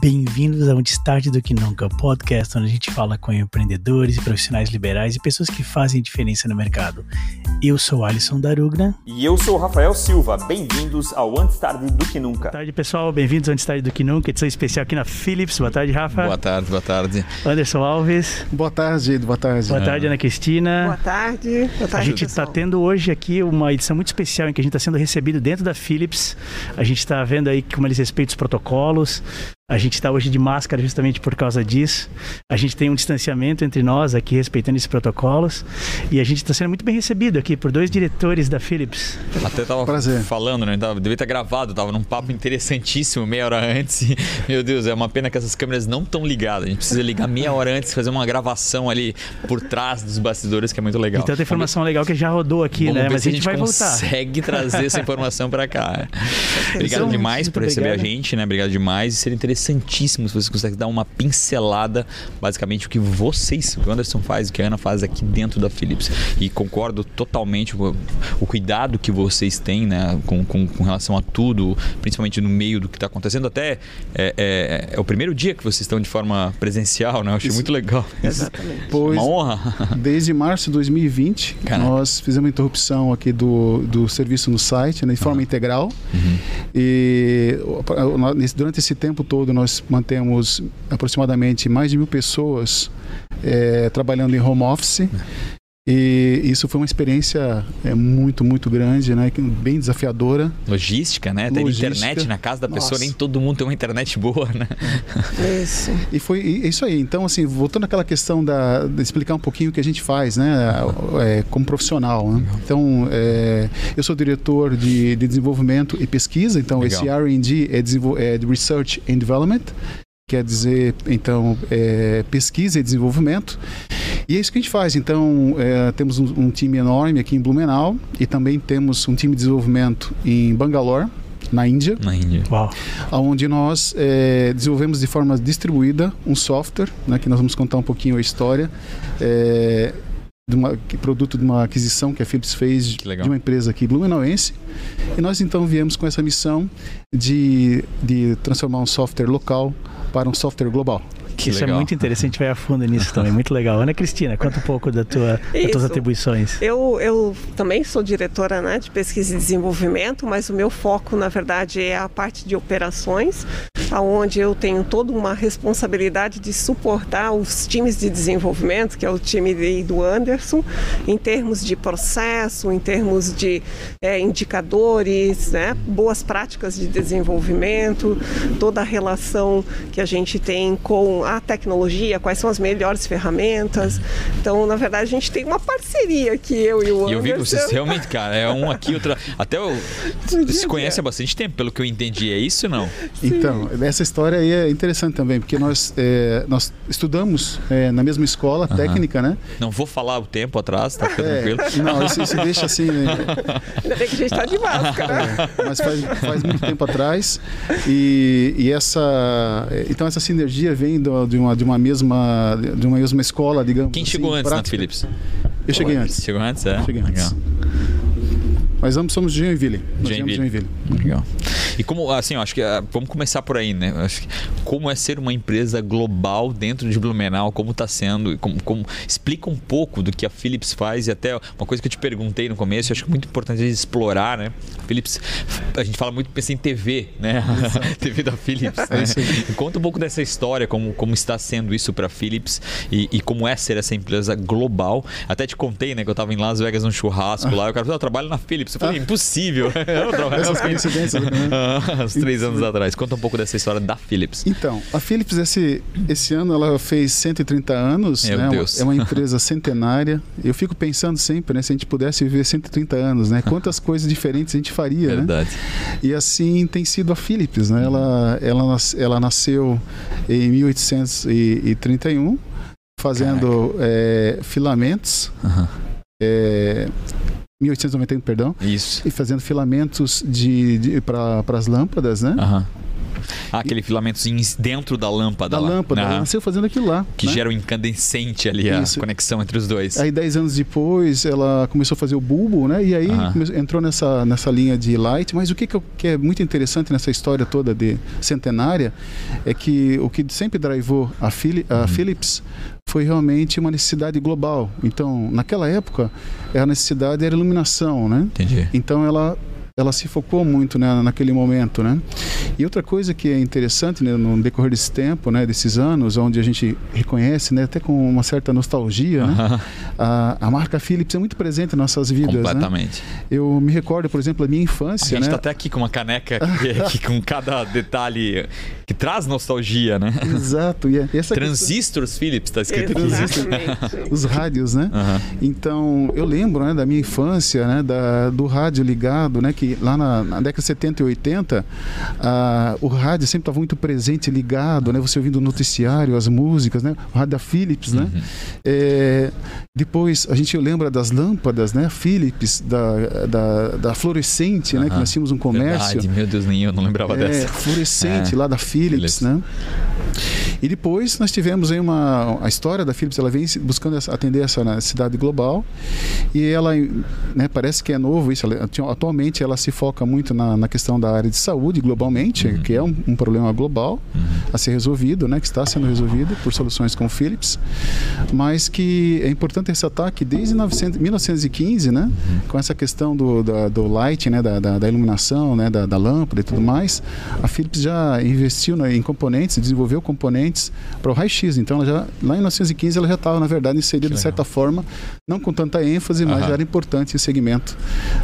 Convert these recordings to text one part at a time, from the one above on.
Bem-vindos ao Destaque do Que Nunca, podcast onde a gente fala com empreendedores profissionais liberais e pessoas que fazem diferença no mercado. Eu sou Alisson Darugna. E eu sou Rafael Silva. Bem-vindos ao Antes Tarde do Que Nunca. Boa tarde, pessoal. Bem-vindos ao Antes Tarde do Que Nunca, edição especial aqui na Philips. Boa tarde, Rafa. Boa tarde, boa tarde. Anderson Alves. Boa tarde, boa tarde. Boa tarde, Ana Cristina. Boa tarde. Boa tarde a gente está tendo hoje aqui uma edição muito especial em que a gente está sendo recebido dentro da Philips. A gente está vendo aí como eles respeitam os protocolos. A gente está hoje de máscara justamente por causa disso. A gente tem um distanciamento entre nós aqui, respeitando esses protocolos. E a gente está sendo muito bem recebido aqui por dois diretores da Philips. Até tava Prazer. falando, né? Tava, devia ter gravado, tava num papo interessantíssimo meia hora antes. Meu Deus, é uma pena que essas câmeras não estão ligadas. A gente precisa ligar meia hora antes, fazer uma gravação ali por trás dos bastidores, que é muito legal. Então tem informação legal que já rodou aqui, Vamos né? Mas a gente, a gente vai voltar. consegue trazer essa informação para cá. obrigado demais por receber obrigado. a gente, né? Obrigado demais e ser interessante interessantíssimo se você consegue dar uma pincelada, basicamente, o que vocês, o que o Anderson faz, o que a Ana faz aqui dentro da Philips. E concordo totalmente com o cuidado que vocês têm né, com, com, com relação a tudo, principalmente no meio do que está acontecendo. Até é, é, é, o primeiro dia que vocês estão de forma presencial, né? Eu achei Isso. muito legal. Exatamente. Pois, uma honra. Desde março de 2020, Caraca. nós fizemos uma interrupção aqui do, do serviço no site, né, de forma uhum. integral. Uhum. E durante esse tempo todo, nós mantemos aproximadamente mais de mil pessoas é, trabalhando em home office. E isso foi uma experiência é, muito, muito grande, né? bem desafiadora. Logística, né? Ter internet na casa da Nossa. pessoa, nem todo mundo tem uma internet boa, né? Isso. E foi isso aí. Então, assim, voltando àquela questão da, de explicar um pouquinho o que a gente faz, né? É, como profissional. Né? Então, é, eu sou diretor de, de, desenvolvimento e pesquisa, então Legal. esse R&D é, é de Research and Development quer dizer, então, é, pesquisa e desenvolvimento. E é isso que a gente faz. Então, é, temos um, um, time enorme aqui em Blumenau e também temos um time de desenvolvimento em Bangalore, na Índia. Na Índia. Uau. Onde nós é, desenvolvemos de forma distribuída um software, né, que nós vamos contar um pouquinho a história. É, de uma, produto de uma aquisição que a Philips fez de uma empresa aqui blumenauense. E nós então viemos com essa missão de, de transformar um software local para um software global. Que Isso é legal. é muito interessante, vai a fundo nisso também, muito legal. Ana Cristina, conta um pouco da tua, das tuas atribuições. Eu, eu também sou diretora né, de pesquisa e desenvolvimento, mas o meu foco, na verdade, é a parte de operações, aonde eu tenho toda uma responsabilidade de suportar os times de desenvolvimento, que é o time do Anderson, em termos de processo, em termos de é, indicadores, né, boas práticas de desenvolvimento, toda a relação que a gente tem com a tecnologia, quais são as melhores ferramentas. Então, na verdade, a gente tem uma parceria aqui, eu e o Anderson. E eu vi que vocês realmente, cara, é um aqui, outro. Até o, se conhece há bastante tempo, pelo que eu entendi. É isso ou não? Sim. Então, essa história aí é interessante também, porque nós, é, nós estudamos é, na mesma escola uh -huh. técnica, né? Não vou falar o tempo atrás, tá ficando é, tranquilo. Não, isso, isso deixa assim, né? Ainda bem que a gente está de máscara. É, mas faz, faz muito tempo atrás. E, e essa. Então, essa sinergia vem do, de uma, de uma mesma de uma mesma escola, digamos. Quem assim, chegou antes prática. na Philips? Eu cheguei antes. Chegou antes, é? Cheguei antes. Mas ambos somos de Joinville. Joinville. Joinville. Legal. E como, assim, eu acho que uh, vamos começar por aí, né? Acho que, como é ser uma empresa global dentro de Blumenau, como está sendo, como, como, explica um pouco do que a Philips faz e até uma coisa que eu te perguntei no começo, eu acho que é muito importante a gente explorar, né? A Philips, a gente fala muito, pensa em TV, né? TV da Philips. Né? Conta um pouco dessa história, como, como está sendo isso para a Philips e, e, como é ser essa empresa global. Até te contei, né, que eu estava em Las Vegas num churrasco lá, e o cara falou, eu trabalho na Philips. Eu falei, ah. impossível. eu trabalho Essas coincidências, né? uns três anos atrás. Conta um pouco dessa história da Philips. Então, a Philips esse, esse ano ela fez 130 anos, Meu né? Deus. É uma empresa centenária. Eu fico pensando sempre, né, se a gente pudesse viver 130 anos, né? Quantas coisas diferentes a gente faria, né? Verdade. né? E assim tem sido a Philips, né? Ela ela ela nasceu em 1831 fazendo é, filamentos. Uhum. É, 1891, perdão. Isso. E fazendo filamentos de, de para as lâmpadas, né? Uhum. Ah, aquele filamentozinho dentro da lâmpada Da lá. lâmpada. Ela nasceu fazendo aquilo lá. que né? gera um incandescente ali, a Isso. conexão entre os dois. Aí, dez anos depois, ela começou a fazer o bulbo, né? E aí come- entrou nessa, nessa linha de light. Mas o que, que, eu- que é muito interessante nessa história toda de centenária é que o que sempre drivou a, Uhum. a Philips foi realmente uma necessidade global. Então, naquela época, a necessidade era iluminação, né? Entendi. Então ela ela se focou muito né, naquele momento, né? E outra coisa que é interessante né, no decorrer desse tempo, né, desses anos, onde a gente reconhece, né, até com uma certa nostalgia, né, a, a marca Philips é muito presente em nossas vidas, né? Completamente. Eu me recordo, por exemplo, da minha A infância, gente né? tá até aqui com uma caneca que, que com cada detalhe que traz nostalgia, né? Exato. E essa questão- Transistors Philips tá escrito aqui. Exatamente. os rádios, né? Aham. Então, eu lembro né, da minha infância, né, da, do rádio ligado, né, que lá na, na década de 70 e 80, ah, o rádio sempre estava muito presente, ligado, né, você ouvindo o noticiário, as músicas, né, o rádio da Philips, né. Uhum. É, depois, a gente lembra das lâmpadas, né, Philips, da, da, da fluorescente, né, que nós tínhamos um comércio. Verdade, meu Deus, nem eu não lembrava É, dessa. fluorescente É, lá da Philips, Philips. né? E depois nós tivemos aí uma a história da Philips, ela vem buscando atender essa necessidade global e ela, né, parece que é novo isso. ela- atualmente ela se foca muito na, na questão da área de saúde globalmente, Uhum. que é um, um problema global a ser resolvido, né, que está sendo resolvido por soluções como Philips, mas que é importante ressaltar que desde 900 1915, né, Uhum. com essa questão do, da- do light, né, da, da, da iluminação, né, da, da lâmpada e tudo mais, a Philips já investiu né, em componentes, desenvolveu componentes para o raio-x. Então, ela já, lá em 1915, ela já estava, na verdade, inserida Que de certa forma, não com tanta ênfase, mas já era importante o segmento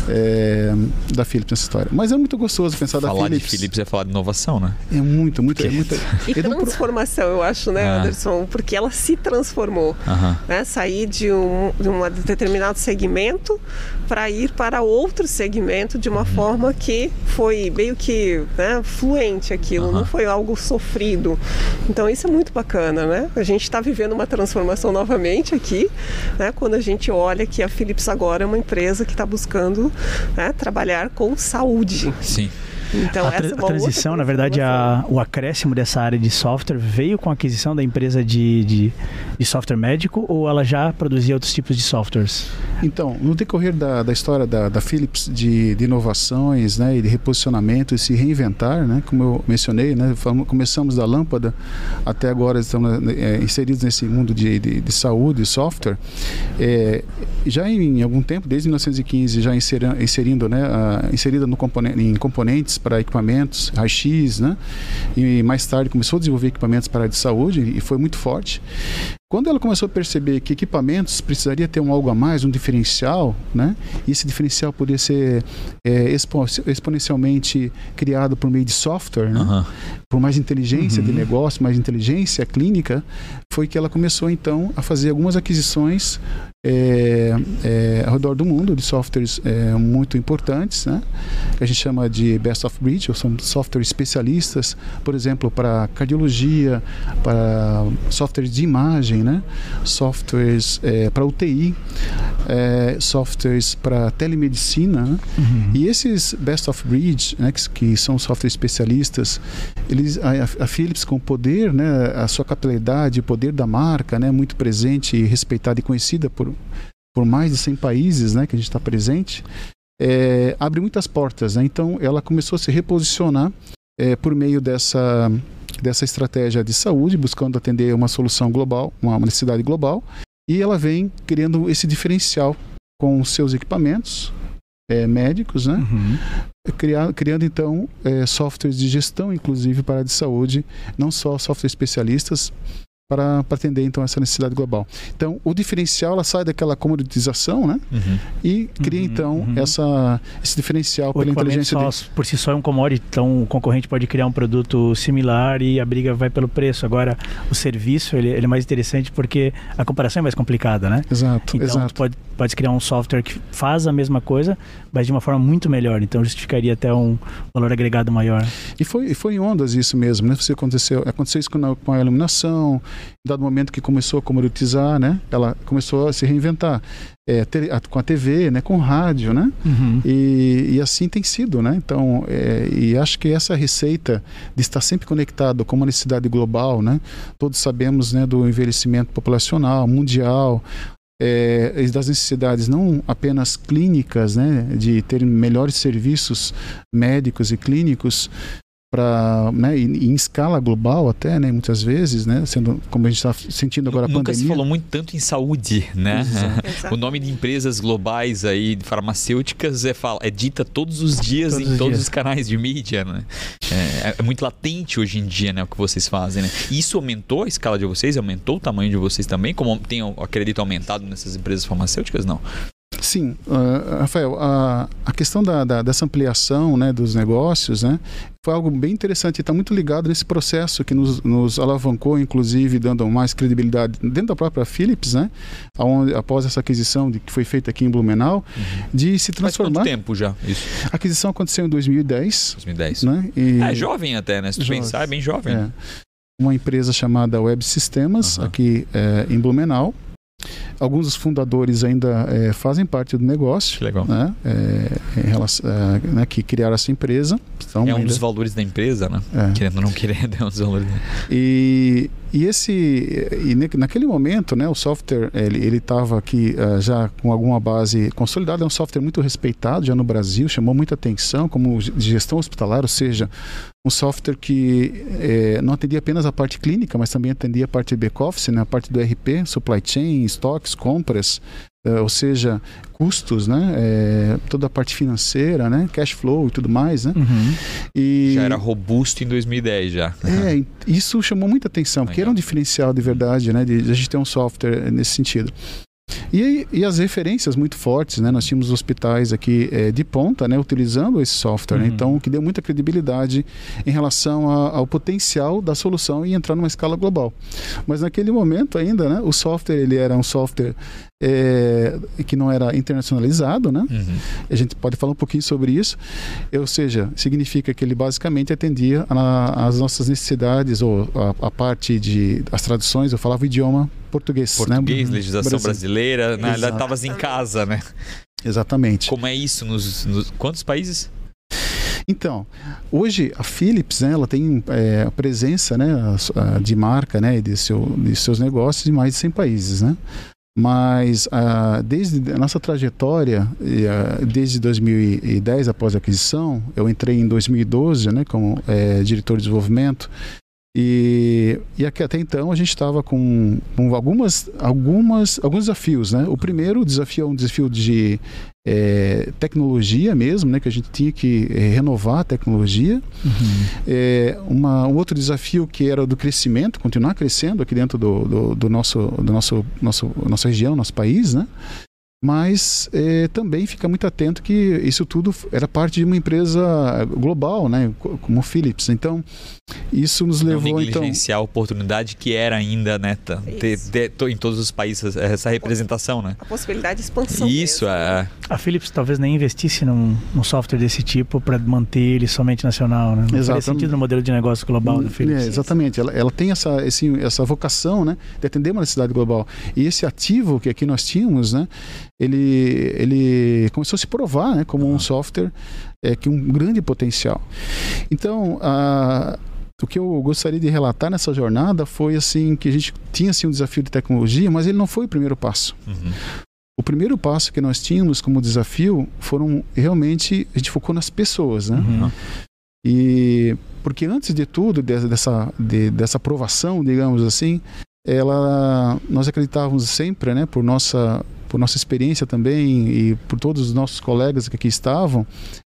é, da Philips nessa história. Mas é muito gostoso pensar da Falar de Philips. Philips é falar de inovação, né? É muito, muito, é muito. E transformação, eu acho, né, Ah. Anderson? Porque ela se transformou. Né? Sair de um, de um determinado segmento para ir para outro segmento de uma Uhum. forma que foi meio que né, fluente aquilo, Aham. não foi algo sofrido. Então isso é muito bacana, né? A gente está vivendo uma transformação novamente aqui, né? Quando a gente olha que a Philips agora é uma empresa que está buscando né, trabalhar com saúde. Sim. Então a, essa tra- é a uma outra transição, na verdade, a- o acréscimo dessa área de software veio com a aquisição da empresa de, de, de software médico ou ela já produzia outros tipos de softwares? Então, no decorrer da, da história da, da Philips de, de inovações né, e de reposicionamento e se reinventar, né, como eu mencionei, né, começamos da lâmpada até agora estamos é, inseridos nesse mundo de, de, de saúde e software. É, já em, algum tempo, desde 1915, já inseri- inserindo, né, a- inserida no componente, em componentes para equipamentos, raio-x, né, e mais tarde começou a desenvolver equipamentos para a área de saúde e foi muito forte. Quando ela começou a perceber que equipamentos precisaria ter um algo a mais, um diferencial, né? E esse diferencial poderia ser é, expo- exponencialmente criado por meio de software, né? Por mais inteligência de Uhum. negócio, mais inteligência clínica, foi que ela começou então a fazer algumas aquisições é, é, ao redor do mundo de softwares é, muito importantes, né? que a gente chama de best of breed, ou são softwares especialistas, por exemplo, para cardiologia, para softwares de imagem, né? softwares é, para UTI, é, softwares para telemedicina, né? E esses best of breed, né, que, que são softwares especialistas, eles, a, a Philips com o poder, né, a sua capilaridade, o poder da marca, né, muito presente respeitada e conhecida por, por mais de 100 países, né, que a gente está presente, é, abre muitas portas. Né? Então, ela começou a se reposicionar é, por meio dessa dessa estratégia de saúde, buscando atender uma solução global, uma necessidade global, e ela vem criando esse diferencial com os seus equipamentos é, médicos, né? Uhum. Criar, criando então é, softwares de gestão, inclusive para a de saúde, não só softwares especialistas para, para atender então essa necessidade global. Então, o diferencial ela sai daquela comoditização, né? Uhum. E cria Uhum, então uhum. essa esse diferencial O pela inteligência só, de... por si só é um commodity, então o concorrente pode criar um produto similar e a briga vai pelo preço. Agora, o serviço ele, ele é mais interessante porque a comparação é mais complicada, né? Exato, Então, exato. tu pode pode criar um software que faz a mesma coisa, mas de uma forma muito melhor. Então justificaria até um valor agregado maior. E foi, foi em ondas isso mesmo, né? Você aconteceu, aconteceu isso com a, com a iluminação, dado momento que começou a comoditizar, né? Ela começou a se reinventar. É, ter, a, com a TV, né, com rádio, né, uhum. e, e, assim tem sido, né. Então, é, e acho que essa receita de estar sempre conectado com uma necessidade global, né. Todos sabemos, né, do envelhecimento populacional mundial, é, das necessidades não apenas clínicas, né, de ter melhores serviços médicos e clínicos, para né, em escala global até, né, muitas vezes, né, sendo como a gente está sentindo agora a Nunca pandemia. se falou muito tanto em saúde, né? o nome de empresas globais aí farmacêuticas é, fala, é dita todos os dias todos em os todos dias. os canais de mídia, né? É, é, muito latente hoje em dia, né, o que vocês fazem, né? Isso aumentou a escala de vocês, aumentou o tamanho de vocês também, como tem, acredito, aumentado nessas empresas farmacêuticas, não? Sim, uh, Rafael, a, a questão da, da, dessa ampliação né, dos negócios né, foi algo bem interessante e está muito ligado nesse processo que nos, nos, alavancou, inclusive dando mais credibilidade dentro da própria Philips, né, onde, após essa aquisição de, que foi feita aqui em Blumenau, uhum. de se transformar. Faz quanto tempo já isso? A aquisição aconteceu em 2010. 2010. Né, e... É jovem até, né? Se tu pensar, é bem jovem. É. Uma empresa chamada Web Sistemas, uhum. aqui é, em Blumenau. Alguns dos fundadores ainda é, fazem parte do negócio. Que legal. Né, é, relação, é, né, que criaram essa empresa. é um ainda... dos valores da empresa, né? É. Querendo ou não querendo, é um dos valores. E, e esse e naquele momento, né, o software ele estava aqui uh, já com alguma base consolidada. É um software muito respeitado já no Brasil, chamou muita atenção como gestão hospitalar, ou seja, um software que eh, não atendia apenas a parte clínica, mas também atendia a parte back-office, né, a parte do RP, supply chain, estoques, compras, ou seja, custos, né, eh, toda a parte financeira, né, cash flow e tudo mais, né. Uhum. E já era robusto em 2010 já. É, isso chamou muita atenção, porque era um diferencial de verdade, né, de, de a gente ter um software nesse sentido. E, e, as referências muito fortes, né? Nós tínhamos hospitais aqui é, de ponta, né? Utilizando esse software, né? uhum. né? então que deu muita credibilidade em relação a, ao potencial da solução e entrar numa escala global. Mas naquele momento ainda, né? O software ele era um software é, que não era internacionalizado, né? Uhum. A gente pode falar um pouquinho sobre isso. Ou seja, significa que ele basicamente atendia às nossas necessidades ou a, a, parte de as traduções. Eu falava o idioma português, português, né? legislação Brasil. brasileira. Na realidade, estavas em casa, né? Exatamente. Como é isso nos, nos quantos países? Então, hoje a Philips, né, ela tem é, presença, né, de marca, né, de, seu, de seus negócios em mais de 100 países, né? Mas ah, desde a nossa trajetória, ah, desde 2010, após a aquisição, eu entrei em 2012 né, como é, diretor de desenvolvimento e, e aqui, até então a gente estava com, com, algumas, algumas, alguns desafios. Né? O primeiro desafio é um desafio de é, tecnologia mesmo, né? que a gente tinha que é, renovar a tecnologia. Uhum. É, uma, um outro desafio que era do crescimento, continuar crescendo aqui dentro do, do, do nosso, do nosso, nosso, nossa região, nosso país. Né? Mas é, também fica muito atento que isso tudo era parte de uma empresa global, né, como Philips. Então isso nos levou Não então a oportunidade que era ainda, né, ter, ter, ter, em todos os países essa representação, né? A possibilidade de expansão. Isso mesmo. é. A Philips talvez nem investisse num, num software desse tipo para manter ele somente nacional, né? Não faz sentido no modelo de negócio global da Philips. É, exatamente. Ela, ela tem essa esse, essa vocação, né, de atender uma necessidade global. E esse ativo que aqui nós tínhamos, né, ele, ele começou a se provar né, como um software é, que um grande potencial. Então, a, o que eu gostaria de relatar nessa jornada foi assim que a gente tinha assim, um desafio de tecnologia, mas ele não foi o primeiro passo. Uhum. O primeiro passo que nós tínhamos como desafio foram realmente a gente focou nas pessoas, né? Uhum. E porque antes de tudo dessa de, dessa aprovação, digamos assim, ela nós acreditávamos sempre, né, por nossa por nossa experiência também e por todos os nossos colegas que aqui estavam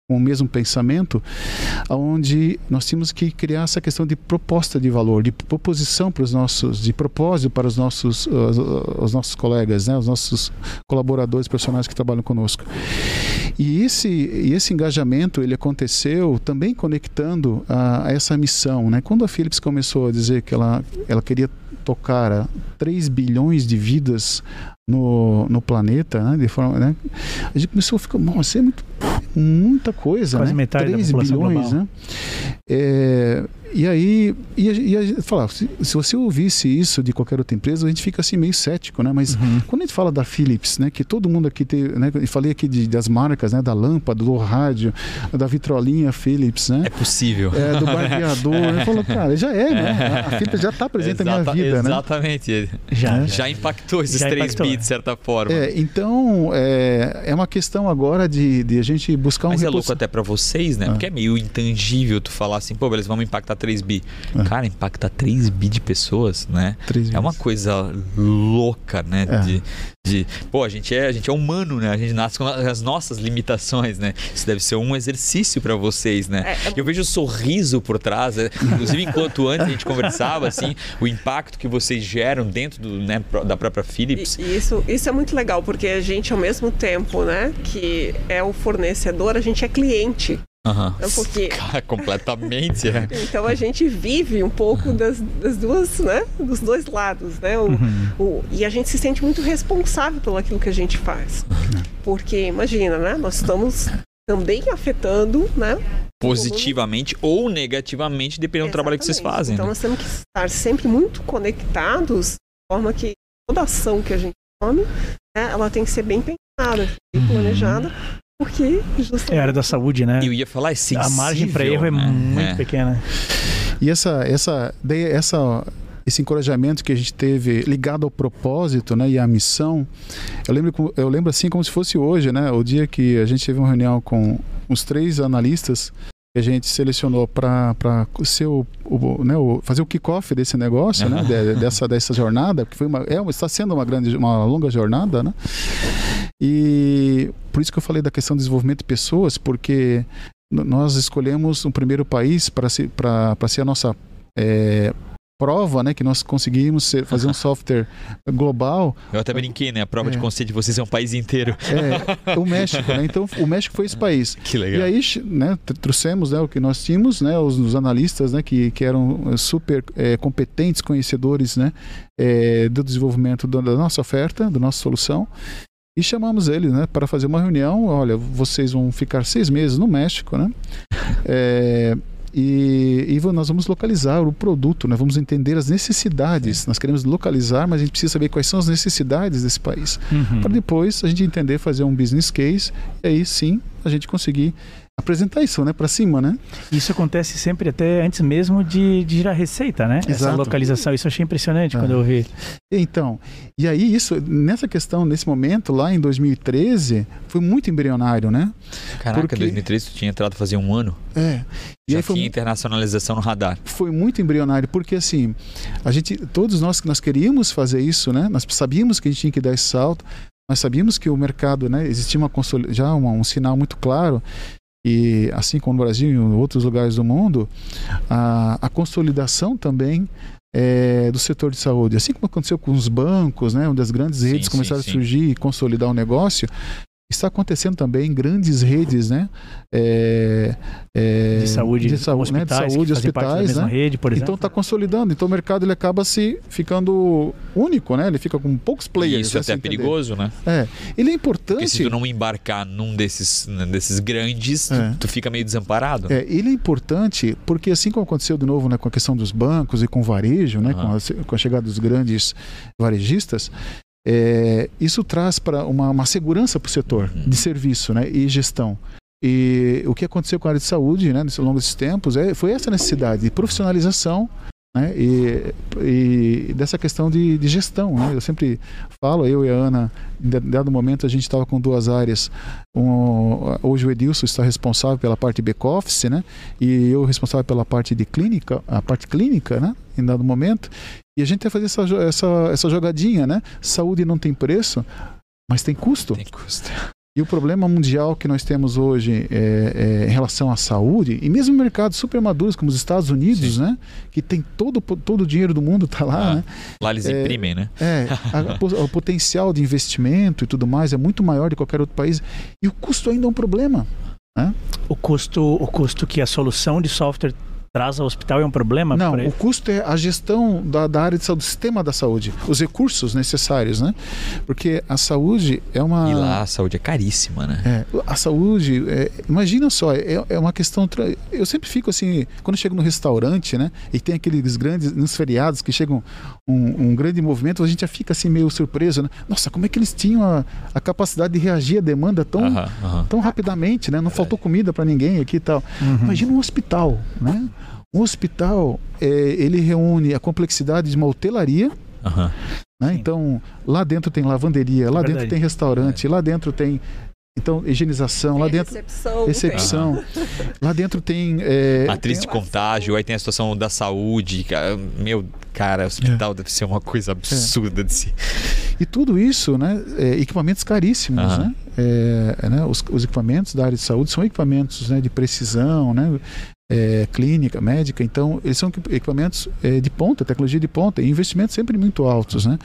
com o mesmo pensamento, onde nós tínhamos que criar essa questão de proposta de valor, de proposição para os nossos, de propósito para os nossos, os, os nossos colegas, né, os nossos colaboradores profissionais que trabalham conosco. E esse, esse engajamento ele aconteceu também conectando a, a essa missão, né? Quando a Philips começou a dizer que ela, ela queria tocar 3 bilhões de vidas no, no planeta, né? De forma, né? A gente começou a ficar, nossa, é muito, muita coisa, Quase né? metade 3 da população bilhões, global. né? É, e aí, e a, e a gente falava, se, se você ouvisse isso de qualquer outra empresa, a gente fica assim meio cético, né? Mas Uhum. quando a gente fala da Philips, né? Que todo mundo aqui tem, né? Eu falei aqui de, das marcas, né? Da lâmpada, do rádio, da vitrolinha Philips, né? É possível. É, do barbeador. Eu falo, cara, já é, né? A Philips já está presente na minha Exata- vida, né? Exatamente. Já, Já impactou esses Já 3 impactou. bi, de certa forma. É, então, é, é uma questão agora de, de a gente buscar um Mas é repos- louco até pra vocês, né? Ah. Porque é meio intangível tu falar assim, pô, beleza, vamos impactar 3 bi. Ah. Cara, impactar 3 bi de pessoas, né? 3 É uma coisa louca, né? É. De, de, pô, a gente, é, a gente é humano, né? A gente nasce com as nossas limitações, né? Isso deve ser um exercício pra vocês, né? É, é- Eu vejo o sorriso por trás, né? inclusive enquanto antes a gente conversava, assim, o impacto que vocês geram dentro do, né, da própria Philips. E isso, isso é muito legal, porque a gente, ao mesmo tempo, né, que é o fornecedor, a gente é cliente. É porque Cara, completamente, é. Então a gente vive um pouco das, das duas, né? Dos dois lados, né? O, o- e a gente se sente muito responsável pelo aquilo que a gente faz. Porque, imagina, né? Nós estamos também afetando, né? Positivamente ou negativamente, dependendo do trabalho que vocês Exatamente. fazem. Então né? nós temos que estar sempre muito conectados, de forma que toda ação que a gente tome, né, ela tem que ser bem pensada, bem planejada, porque justamente É a área da saúde, né? Eu ia falar, é sensível, A margem para erro é né? muito É. pequena. E essa, essa, essa, esse encorajamento que a gente teve ligado ao propósito, né, e à missão, eu lembro, eu lembro assim como se fosse hoje, né, o dia que a gente teve uma reunião com os três analistas que a gente selecionou para ser o, o, né, o- fazer o kickoff desse negócio, né, de- dessa, dessa jornada, que foi uma, é, uma- está sendo uma grande, uma longa jornada, né, e por isso que eu falei da questão do desenvolvimento de pessoas, porque nós escolhemos um primeiro país para ser, ser a nossa é, prova, né, que nós conseguimos ser- fazer um software global, Eu até brinquei, né? A prova de É. conceito de vocês é um país inteiro. é o México, né? Então o México foi esse país. Que legal. E aí, né, tr- trouxemos né, o que nós tínhamos, né, os, os analistas né, que, que eram eh, super eh, competentes, conhecedores né, eh, do desenvolvimento do- da nossa oferta, da nossa solução. E chamamos eles né, para fazer uma reunião. Olha, vocês vão ficar seis meses no México, né? Eh, e, e nós vamos localizar o produto, né? vamos entender as necessidades. Nós queremos localizar, mas a gente precisa saber quais são as necessidades desse país Uhum. para depois a gente entender fazer um business case e aí sim a gente conseguir apresentar isso né para cima né Isso acontece sempre até antes mesmo de, de girar receita, né? Essa Exato. localização. Isso eu achei impressionante É. quando eu vi. então e aí isso nessa questão nesse momento lá em 2013 foi muito embrionário né Caraca, porque- 2013 tu tinha entrado fazia um ano. é e Já aí foi tinha internacionalização no radar. foi muito embrionário porque assim a gente todos nós que nós queríamos fazer isso né nós sabíamos que a gente tinha que dar esse salto nós sabíamos que o mercado né existia uma consoli- já uma- um sinal muito claro e assim como no Brasil e em outros lugares do mundo a, a consolidação também é, do setor de saúde assim como aconteceu com os bancos né onde as grandes Sim, redes sim, começaram sim. a surgir e consolidar o negócio está acontecendo também em grandes redes né é, é, De saúde, de saúde, né? de hospitais, saúde hospitais né? rede, por exemplo. Então está consolidando. Então o mercado ele acaba se ficando único, né? Ele fica com poucos E players. isso assim, até é entender. perigoso, né? É. Ele é Porque se importante. tu não embarcar num desses, né, desses grandes, tu, É. tu fica meio desamparado. É, ele é importante porque assim como aconteceu de novo né, com a questão dos bancos e com o varejo, né, Aham. com, a, com a chegada dos grandes varejistas, é, isso traz para uma, uma segurança para o setor Uhum. de serviço né, e gestão. E o que aconteceu com a área de saúde né, nesse longo desses tempos é, foi essa necessidade de profissionalização né, e, e dessa questão de, de gestão. Né? Eu sempre falo, eu e a Ana, em dado momento a gente estava com duas áreas. Um, hoje o Edilson está responsável pela parte de back-office, né? E eu responsável pela parte de clínica, a parte clínica, né? Em dado momento. E a gente vai fazer essa, essa, essa jogadinha, né? Saúde não tem preço, mas tem custo. Tem custo. E o problema mundial que nós temos hoje é, é, em relação à saúde, e mesmo em mercados super maduros como os Estados Unidos, Sim. né? Que tem todo, todo o dinheiro do mundo está lá, Ah. né? Lá eles É, imprimem, né? É, a- a- o potencial de investimento e tudo mais é muito maior de qualquer outro país. E o custo ainda é um problema. O custo, o custo que a solução de software traz ao hospital é um problema? Não, o custo é a gestão da, da, área de saúde, do sistema da saúde, os recursos necessários, né? Porque a saúde é uma. E lá a saúde é caríssima, né? É, a saúde, é, imagina só, é, é, uma questão. Eu sempre fico assim, quando eu chego no restaurante, né? E tem aqueles grandes, nos feriados que chegam um, um grande movimento, a gente já fica assim meio surpreso, né? Nossa, como é que eles tinham a, a capacidade de reagir à demanda tão, uh -huh, uh -huh. tão rapidamente, né? Não faltou comida para ninguém aqui e tal. Uhum. Imagina um hospital, né? Um hospital, é, ele reúne a complexidade de uma hotelaria, uhum. né? então lá dentro tem lavanderia, lá é dentro tem restaurante, é. lá dentro tem então, higienização, lá dentro. Recepção. Recepção. Lá dentro tem. É, Matriz tem de contágio, aí tem a situação da saúde. Meu, cara, hospital é. deve ser uma coisa absurda é. de si. E tudo isso, né? É, equipamentos caríssimos, uhum. né? É, né? Os, os, equipamentos da área de saúde são equipamentos né, de precisão, né? É, clínica, médica. Então, eles são equipamentos é, de ponta, tecnologia de ponta, e investimentos sempre muito altos, né?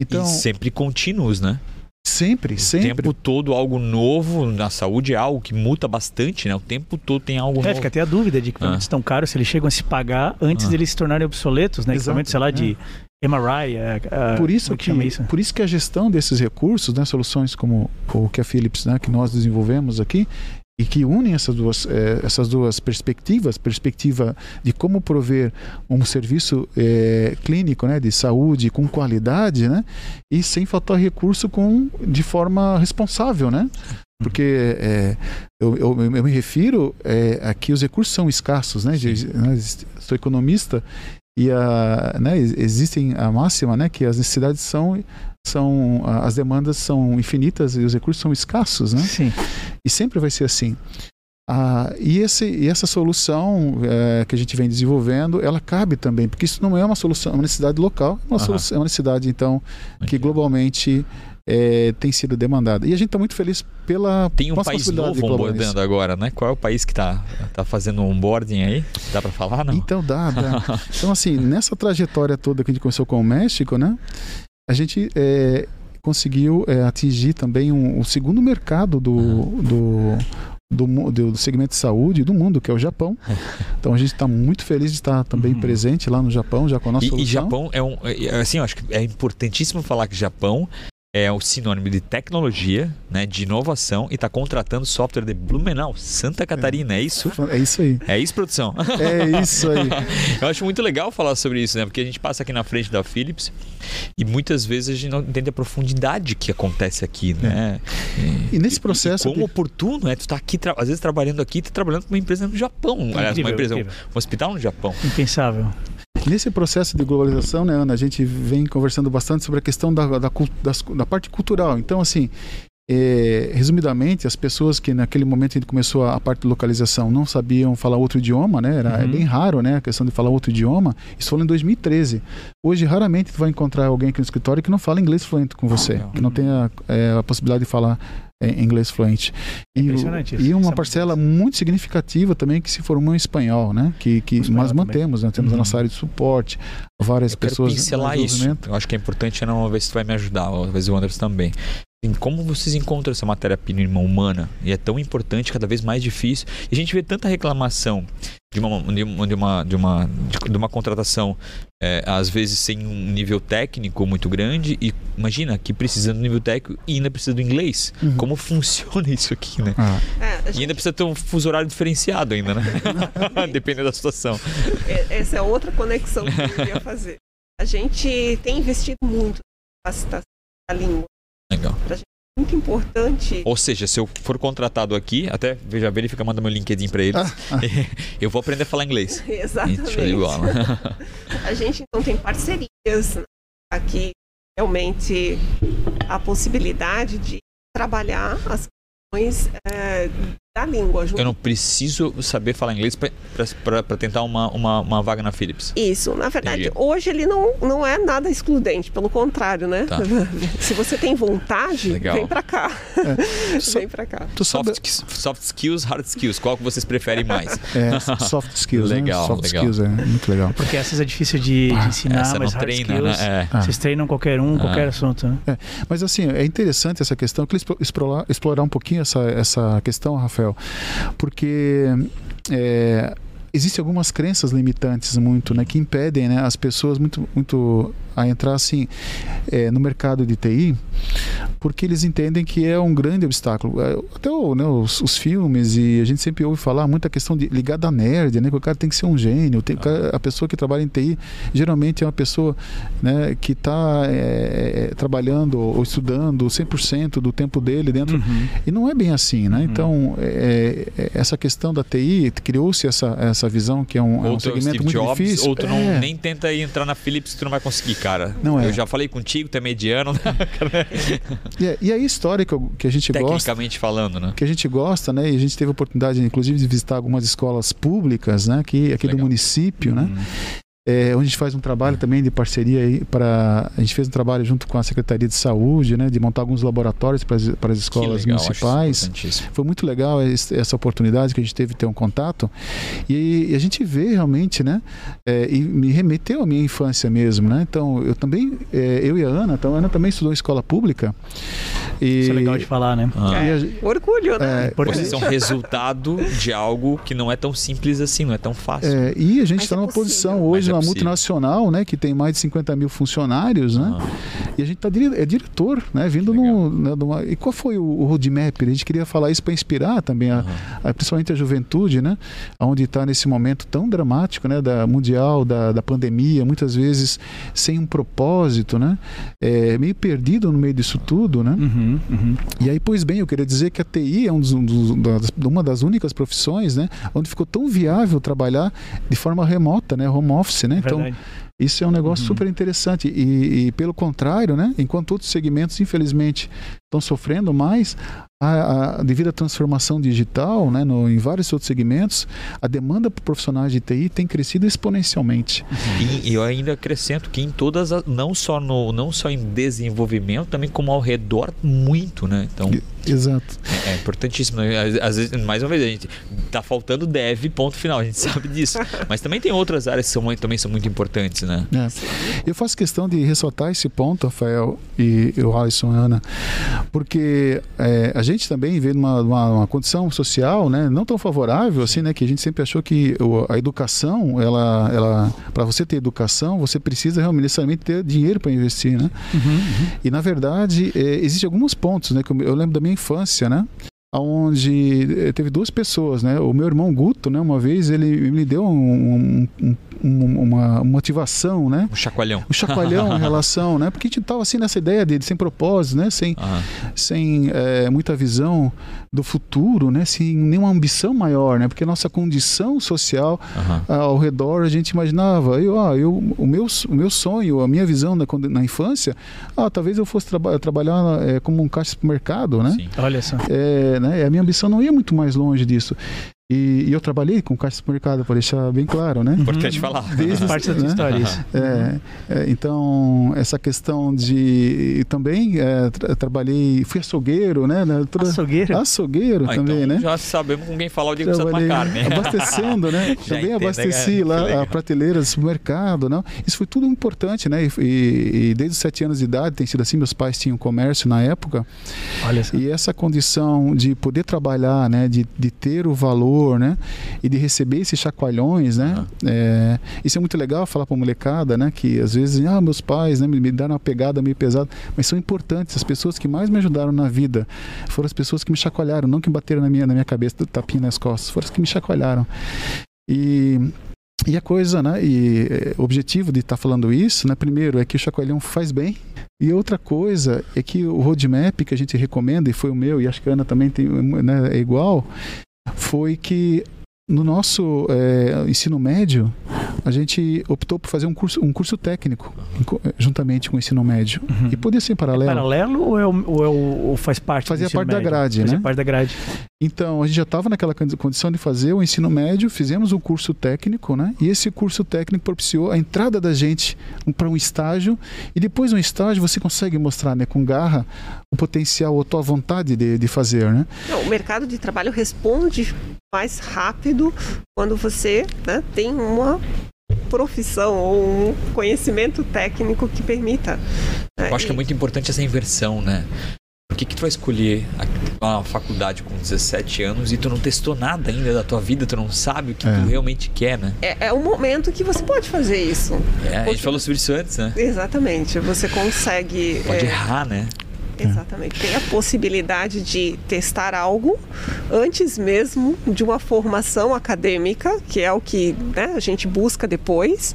Então, e sempre contínuos, né? Sempre, sempre. O tempo todo algo novo na saúde é algo que muta bastante, né? O tempo todo tem algo é, novo. Fica até a dúvida de equipamentos ah. tão caros se eles chegam a se pagar antes ah. deles se tornarem obsoletos, né? Equipamentos, sei lá, é. de MRI. Uh, por isso que, que isso? por isso que a gestão desses recursos, né, soluções como o que a Philips, né, que nós desenvolvemos aqui, e que unem essas duas, eh, essas duas perspectivas, perspectiva de como prover um serviço eh, clínico, né, de saúde com qualidade, né, e sem faltar recurso com de forma responsável, né, porque é, eu, eu, eu, me refiro é, a que os recursos são escassos, né, de, né sou economista e a, né, existem a máxima, né, que as necessidades são são as demandas são infinitas e os recursos são escassos, né? Sim. E sempre vai ser assim. Ah, e, esse, e essa solução é, que a gente vem desenvolvendo, ela cabe também, porque isso não é uma solução, é uma necessidade local, é uma, solução, é uma necessidade então que globalmente é, tem sido demandada. E a gente está muito feliz pela Tem um país novo onboardando agora, né? Qual é o país que está tá fazendo um onboarding aí? Dá para falar, não? Então dá, dá. então assim, nessa trajetória toda que a gente começou com o México, né? a gente é, conseguiu é, atingir também um, o segundo mercado do, uhum. do, do, do, segmento de saúde do mundo, que é o Japão. Então a gente está muito feliz de estar também uhum. presente lá no Japão, já com a nossa e, solução. E Japão é um, é, assim, eu acho que é importantíssimo falar que Japão é o sinônimo de tecnologia, né, de inovação e está contratando software de Blumenau, Santa Catarina, é, é isso? É isso aí. É isso, produção? É isso aí. Eu acho muito legal falar sobre isso, né? Porque a gente passa aqui na frente da Philips e muitas vezes a gente não entende a profundidade que acontece aqui, né? É. E, e, nesse processo... E como oportuno, né? Tu tá aqui, às vezes trabalhando aqui, tu tá trabalhando com uma empresa no Japão. Incrível, aliás, uma empresa, incrível. um hospital no Japão. Impensável. Nesse processo de globalização, né, Ana, a gente vem conversando bastante sobre a questão da, da, da, da parte cultural. Então, assim, é, resumidamente, as pessoas que naquele momento a gente começou a, a, parte de localização não sabiam falar outro idioma, né? Era é uhum. é bem raro, né? A questão de falar outro idioma. Isso foi em 2013. Hoje, raramente tu vai encontrar alguém aqui no escritório que não fala inglês fluente com você, que não tenha é, a possibilidade de falar em inglês fluente. E, Impressionante isso. e uma parcela muito significativa também que se formou em espanhol, né? Que, que nós mantemos, né? temos uhum. a nossa área de suporte, várias Eu pessoas. Quero pincelar isso. Eu acho que é importante, não ver se tu vai me ajudar, talvez o Anderson também como vocês encontram essa matéria-prima humana? E é tão importante, cada vez mais difícil. E a gente vê tanta reclamação de uma, de uma, de uma, de uma, de uma contratação, é, às vezes sem um nível técnico muito grande. E imagina que precisando do nível técnico e ainda precisa do inglês. Uhum. Como funciona isso aqui, né? Ah. É, gente... E ainda precisa ter um fuso horário diferenciado ainda, né? Dependendo da situação. É, essa é outra conexão que eu queria fazer. A gente tem investido muito na capacitação da língua Legal. Pra gente é muito importante. Ou seja, se eu for contratado aqui, até veja verifica, manda meu LinkedIn para eles. Ah, ah. eu vou aprender a falar inglês. Exatamente. a gente então tem parcerias né? aqui realmente a possibilidade de trabalhar as questões é, da língua. Junto. Eu não preciso saber falar inglês para tentar uma, uma, uma, vaga na Philips. Isso, na verdade, Entendi. hoje ele não, não é nada excludente, pelo contrário, né? Tá. Se você tem vontade, Legal. vem para cá. É. vem para cá. Soft, soft, skills, hard skills, qual que vocês preferem mais? É, soft skills, né? legal, né? Soft legal. skills é muito legal. Porque essas é difícil de, de ensinar, Essa mas hard treina, skills, né? é. vocês treinam qualquer um, ah. qualquer assunto. Né? É. Mas assim, é interessante essa questão, eu queria explorar, explorar um pouquinho essa, essa questão, Rafael, porque é, existem algumas crenças limitantes muito, né, que impedem, né, as pessoas muito, muito a entrar assim é, no mercado de TI, porque eles entendem que é um grande obstáculo. É, até né, os, os, filmes e a gente sempre ouve falar muita questão de ligada a nerd, né, que o cara tem que ser um gênio. Tem, a pessoa que trabalha em TI geralmente é uma pessoa, né, que está é, é, trabalhando ou estudando 100% do tempo dele dentro uhum. e não é bem assim, né? Uhum. Então é, é, essa questão da TI criou-se essa essa visão que é um, outro um segmento Steve muito Jobs, difícil. Outro não nem tenta entrar na Philips que tu não vai conseguir cara. Não é. Eu já falei contigo, tu é mediano. Né? e, e a história que, que a gente Tecnicamente gosta. Tecnicamente falando, né? Que a gente gosta, né? E a gente teve a oportunidade, inclusive, de visitar algumas escolas públicas, né? Aqui, aqui do município, né? Uhum é, onde a gente faz um trabalho também de parceria aí para a gente fez um trabalho junto com a Secretaria de Saúde, né, de montar alguns laboratórios para as, escolas legal, municipais. Foi muito legal essa oportunidade que a gente teve de ter um contato e, e a gente vê realmente, né, é, e me remeteu à minha infância mesmo, né. Então eu também, é, eu e a Ana, então a Ana também estudou em escola pública. E, Isso é legal de falar, né? Ah. A, orgulho, né? É, Vocês são resultado de algo que não é tão simples assim, não é tão fácil. É, e a gente está numa possível. posição hoje uma multinacional, né, que tem mais de 50 mil funcionários, né? Ah. E a gente tá é diretor, né, vindo no, né, numa, e qual foi o, o roadmap? A gente queria falar isso para inspirar também, a, a, principalmente a juventude, né, onde está nesse momento tão dramático, né, da mundial, da, da pandemia, muitas vezes sem um propósito, né, é, meio perdido no meio disso tudo, né? Uhum, uhum. E aí, pois bem, eu queria dizer que a TI é um dos, um dos, das, uma das únicas profissões, né, onde ficou tão viável trabalhar de forma remota, né, home office né? Então, Verdade. isso é um negócio uhum. super interessante. E, e, pelo contrário, né? Enquanto outros segmentos, infelizmente, estão sofrendo mais, a, a, devido à transformação digital, né, no, em vários outros segmentos, a demanda por profissionais de TI tem crescido exponencialmente. E, eu ainda acrescento que em todas, as, não só no, não só em desenvolvimento, também como ao redor muito, né? Então Exato. É, é importantíssimo. Às, vezes, mais uma vez, a gente tá faltando dev, ponto final. A gente sabe disso. Mas também tem outras áreas que são, também são muito importantes, né? É. Eu faço questão de ressaltar esse ponto, Rafael e o Alisson Ana, porque é, a gente também vê numa, uma, uma, condição social, né, não tão favorável assim, né, que a gente sempre achou que a educação, ela, ela, para você ter educação, você precisa realmente necessariamente ter dinheiro para investir, né? Uhum, uhum. E na verdade, é, existem alguns pontos, né, que eu, eu lembro da minha infância, né? Onde eh, teve duas pessoas, né? O meu irmão Guto, né? Uma vez ele me deu um, um, um, uma motivação, né? Um chacoalhão. Um chacoalhão em relação, né? Porque a gente estava assim nessa ideia de, de sem propósito, né? Sem, uhum. sem é, muita visão do futuro, né? Sem nenhuma ambição maior, né? Porque a nossa condição social uhum. ao redor a gente imaginava, eu, ah, eu, o meu, o meu sonho, a minha visão na, na infância, ah, talvez eu fosse traba trabalhar é, como um caixa de mercado, né? Sim. Olha só. É, né? A minha ambição não ia muito mais longe disso. E, e, eu trabalhei com caixa de supermercado, para deixar bem claro, né? Importante uhum. falar. Desde parte da né? história, isso. É, é, então, essa questão de... Também é, tra trabalhei... Fui açougueiro, né? Toda, açougueiro? Açougueiro ah, também, então né? Já sabemos com quem falar o dia que precisa tomar carne. Abastecendo, né? também entendo, abasteci né? lá a prateleira do supermercado, não? Isso foi tudo importante, né? E, e, e, desde os sete anos de idade tem sido assim. Meus pais tinham comércio na época. Olha só. E essa condição de poder trabalhar, né? De, de ter o valor né? E de receber esses chacoalhões, né? Uhum. É, isso é muito legal falar para molecada, né? Que às vezes, ah, meus pais, né? Me, me deram uma pegada meio pesada, mas são importantes. As pessoas que mais me ajudaram na vida foram as pessoas que me chacoalharam, não que bateram na minha, na minha cabeça, tapinha nas costas, foram as que me chacoalharam. E e a coisa, né? E o objetivo de estar tá falando isso, né? Primeiro é que o chacoalhão faz bem. E outra coisa é que o roadmap que a gente recomenda, e foi o meu, e acho que a Ana também tem, né, é igual, foi que no nosso é, ensino médio, a gente optou por fazer um curso, um curso técnico, juntamente com o ensino médio. Uhum. E podia ser em paralelo. É paralelo ou, é o, ou, é o, ou faz parte Fazia parte médio? da grade, Fazia né? parte da grade. Então, a gente já estava naquela condição de fazer o ensino médio, fizemos um curso técnico, né? E esse curso técnico propiciou a entrada da gente para um estágio. E depois no estágio você consegue mostrar, né, com garra, o potencial, a tua vontade de, de fazer, né? Não, o mercado de trabalho responde mais rápido quando você né, tem uma profissão ou um conhecimento técnico que permita. Eu acho que é muito importante essa inversão, né? Por que, que tu vai escolher uma faculdade com 17 anos e tu não testou nada ainda da tua vida, tu não sabe o que É. tu realmente quer, né? É, é um momento que você pode fazer isso. É, a gente falou sobre isso antes, né? Exatamente. Você consegue. Pode é, errar, né? Exatamente. Tem a possibilidade de testar algo antes mesmo de uma formação acadêmica, que é o que né, a gente busca depois.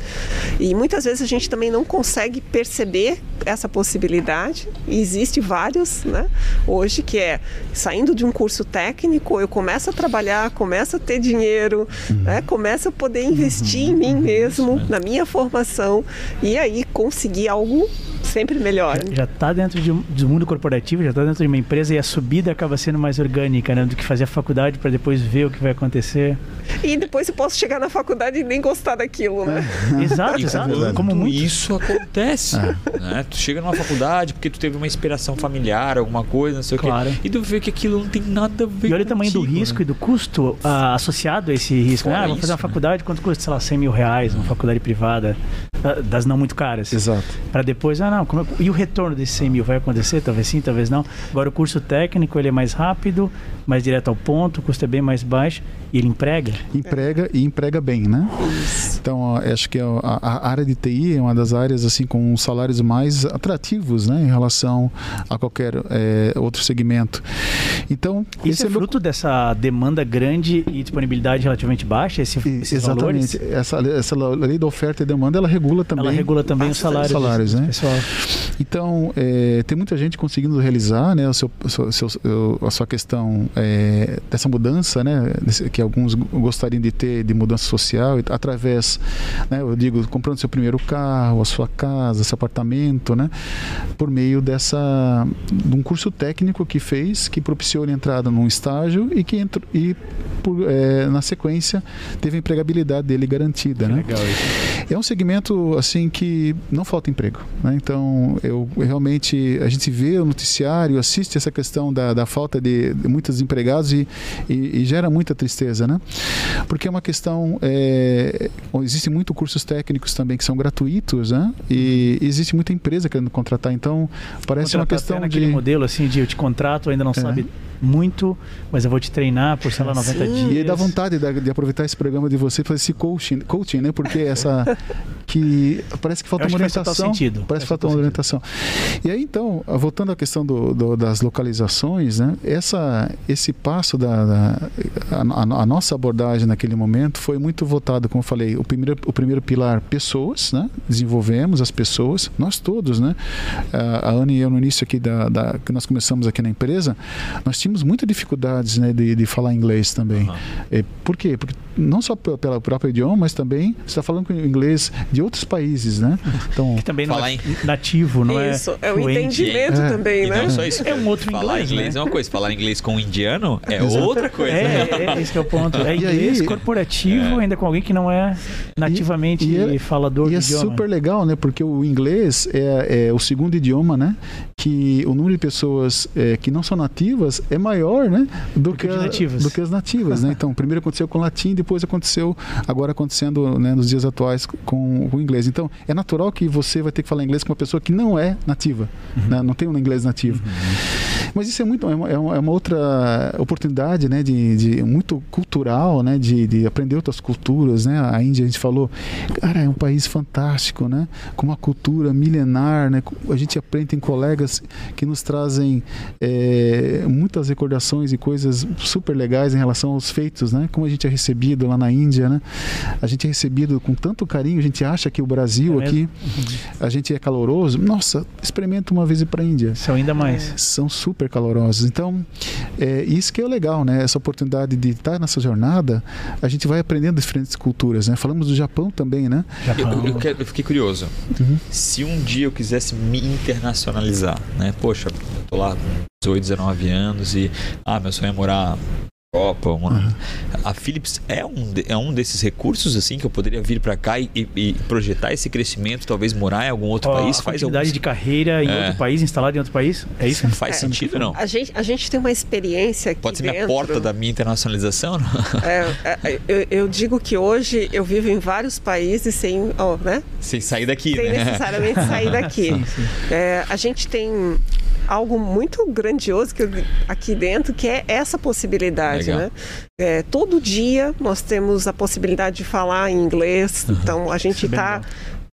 E muitas vezes a gente também não consegue perceber essa possibilidade. E existe vários, né? Hoje que é saindo de um curso técnico, eu começo a trabalhar, começo a ter dinheiro, né? Começo a poder investir em mim mesmo, na minha formação e aí conseguir algo sempre melhor. Já está dentro de do mundo corporativo, já está dentro de uma empresa e a subida acaba sendo mais orgânica, né? Do que fazer a faculdade para depois ver o que vai acontecer. E depois eu posso chegar na faculdade e nem gostar daquilo, né? Exato, E exato. quando Como muito. isso acontece, né? Tu chega numa faculdade porque tu teve uma inspiração familiar, alguma coisa, não sei Claro. o quê. E tu vê que aquilo não tem nada a ver E olha o tamanho do contigo, risco né? e do custo ah, associado a esse risco. Fora Ah, vou fazer uma né? faculdade, quanto custa? Sei lá, 100 mil reais, uma faculdade privada, das não muito caras. Exato. Para depois, ah não, como é- e o retorno desses 100 mil vai acontecer? Talvez sim, talvez não. Agora o curso técnico ele é mais rápido, mais direto ao ponto, o custo é bem mais baixo e ele emprega. Emprega e emprega bem, né? Então, ó, acho que a, a área de TI é uma das áreas assim com os salários mais atrativos, né, em relação a qualquer eh, outro segmento. Então, Isso esse é meu- fruto dessa demanda grande e disponibilidade relativamente baixa, esse, esses Exatamente. valores? Essa, essa lei da oferta e demanda, ela regula também. Ela regula também os salários, salários, né? pessoal. Então, é, tem muita gente conseguindo realizar né, o seu, seu- a sua questão é, dessa mudança, né, que alguns go- gostariam de ter, de mudança social, através, né, eu digo, comprando seu primeiro carro, a sua casa, seu apartamento, né, por meio dessa, de um curso técnico que fez, que propiciou a entrada num estágio e que entrou, e por, é, na sequência teve a empregabilidade dele garantida, né? Legal isso. É um segmento assim que não falta emprego. né? Então, eu realmente a gente vê o noticiário, assiste essa questão da, da falta de, de muitos empregados e, e- e gera muita tristeza, né? Porque é uma questão é, existem muitos cursos técnicos também que são gratuitos, né? E existe muita empresa querendo contratar. Então, parece uma Contratar questão até naquele de modelo assim de eu te contrato, ainda não É. sabe muito, mas eu vou te treinar por, sei lá, 90 Sim. dias. E aí dá vontade de, de aproveitar esse programa de você e fazer esse coaching, coaching, né? Porque essa que parece que falta uma que faz total orientação. sentido. Parece que falta uma orientação. E aí então, voltando à questão do, do- das localizações, né? Essa esse passo da, da- a, a- a nossa abordagem naquele momento foi muito voltado, como eu falei, o primeiro o primeiro pilar pessoas, né? Desenvolvemos as pessoas, nós todos, né? A, a Ana e eu no início aqui da, da- que nós começamos aqui na empresa, nós tínhamos muitas dificuldades, né? De, de falar inglês também. É, por quê? Porque não só pelo próprio idioma, mas também você está falando com inglês de outros países, né? Então, Que também não Falar é em- nativo, não é? Isso, é o fluente. entendimento É. também, E né? não só isso. É um outro falar inglês, inglês né? é uma coisa, falar inglês com um indiano é Exato. outra coisa. né? É, é, esse que é o ponto. É E inglês aí- corporativo, ainda com alguém que não é nativamente E- e é- falador E é do idioma. super legal, né? Porque o inglês é, é o segundo idioma, né? Que o número de pessoas é, que não são nativas é maior, né? Do, que que, os a- nativas. do que as nativas, né? Então, primeiro aconteceu com o latim, depois aconteceu, agora acontecendo né, nos dias atuais com, o inglês. Então, é natural que você vai ter que falar inglês com uma pessoa que não é nativa, né? Não tem um inglês nativo. Mas isso é muito é uma, é uma- é uma outra oportunidade, né, de, de- muito cultural, né, de, de aprender outras culturas, né? A Índia a gente falou, cara, é um país fantástico, né? Com uma cultura milenar, né? A gente aprende tem colegas que nos trazem é, muitas recordações e coisas super legais em relação aos feitos, né? Como a gente é recebido lá na Índia, né? A gente é recebido com tanto carinho, a gente acha que o Brasil É aqui, a gente é caloroso. Nossa, experimenta uma vez ir para a Índia São ainda mais. são super calorosos. Então, é isso que é legal, né? Essa oportunidade de estar nessa jornada, a gente vai aprendendo diferentes culturas, né? Falamos do Japão também, né? Japão. Eu, eu quero- eu fiquei curioso. Uhum. Se um dia eu quisesse me internacionalizar, né? Poxa, eu tô lá com 18, 19 anos e ah, meu sonho é morar Europa, uma... a Philips é um, de- é um desses recursos assim que eu poderia vir para cá e, e- e projetar esse crescimento, talvez morar em algum outro Ó, país, a faz continuidade de carreira em É. outro país, instalado em outro país, é isso? faz É. sentido não? A gente, a gente tem uma experiência aqui Pode ser minha dentro. porta da minha internacionalização? não? É, é, eu, eu digo que hoje eu vivo em vários países sem, ó, né? Sem sair daqui, sem né? necessariamente sair daqui. É, a gente tem algo muito grandioso que eu, aqui dentro, que é essa possibilidade, Legal. né? É, todo dia nós temos a possibilidade de falar em inglês, então a gente é está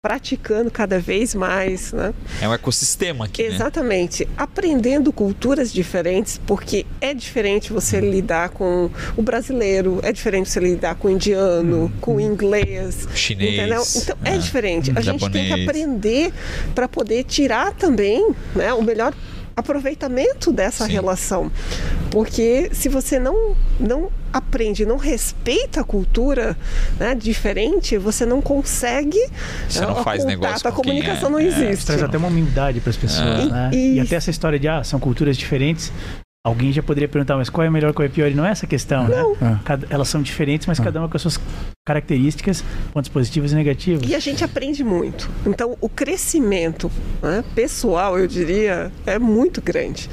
praticando cada vez mais, né? É um ecossistema aqui, né? Exatamente. Aprendendo culturas diferentes, porque é diferente você Uhum. lidar com o brasileiro, é diferente você lidar com o indiano, com o inglês. Uhum. Chinês, Entendeu? Então é, é, diferente. A gente tem que japonês. aprender para poder tirar também né, o melhor aproveitamento dessa Sim. relação. Porque se você não, não aprende, não respeita a cultura né, diferente, você não consegue. Você né, não faz contato, negócio A com quem comunicação é- não é. existe. Traz até uma humildade para as pessoas, É. né? E Isso. até essa história de, ah, são culturas diferentes. Alguém já poderia perguntar, mas qual é melhor, qual é pior? E não é essa a questão, né? Ah. Cada- elas são diferentes, mas cada uma com as suas características, pontos positivos e negativos. E a gente aprende muito. Então, o crescimento né, pessoal, eu diria, é muito grande.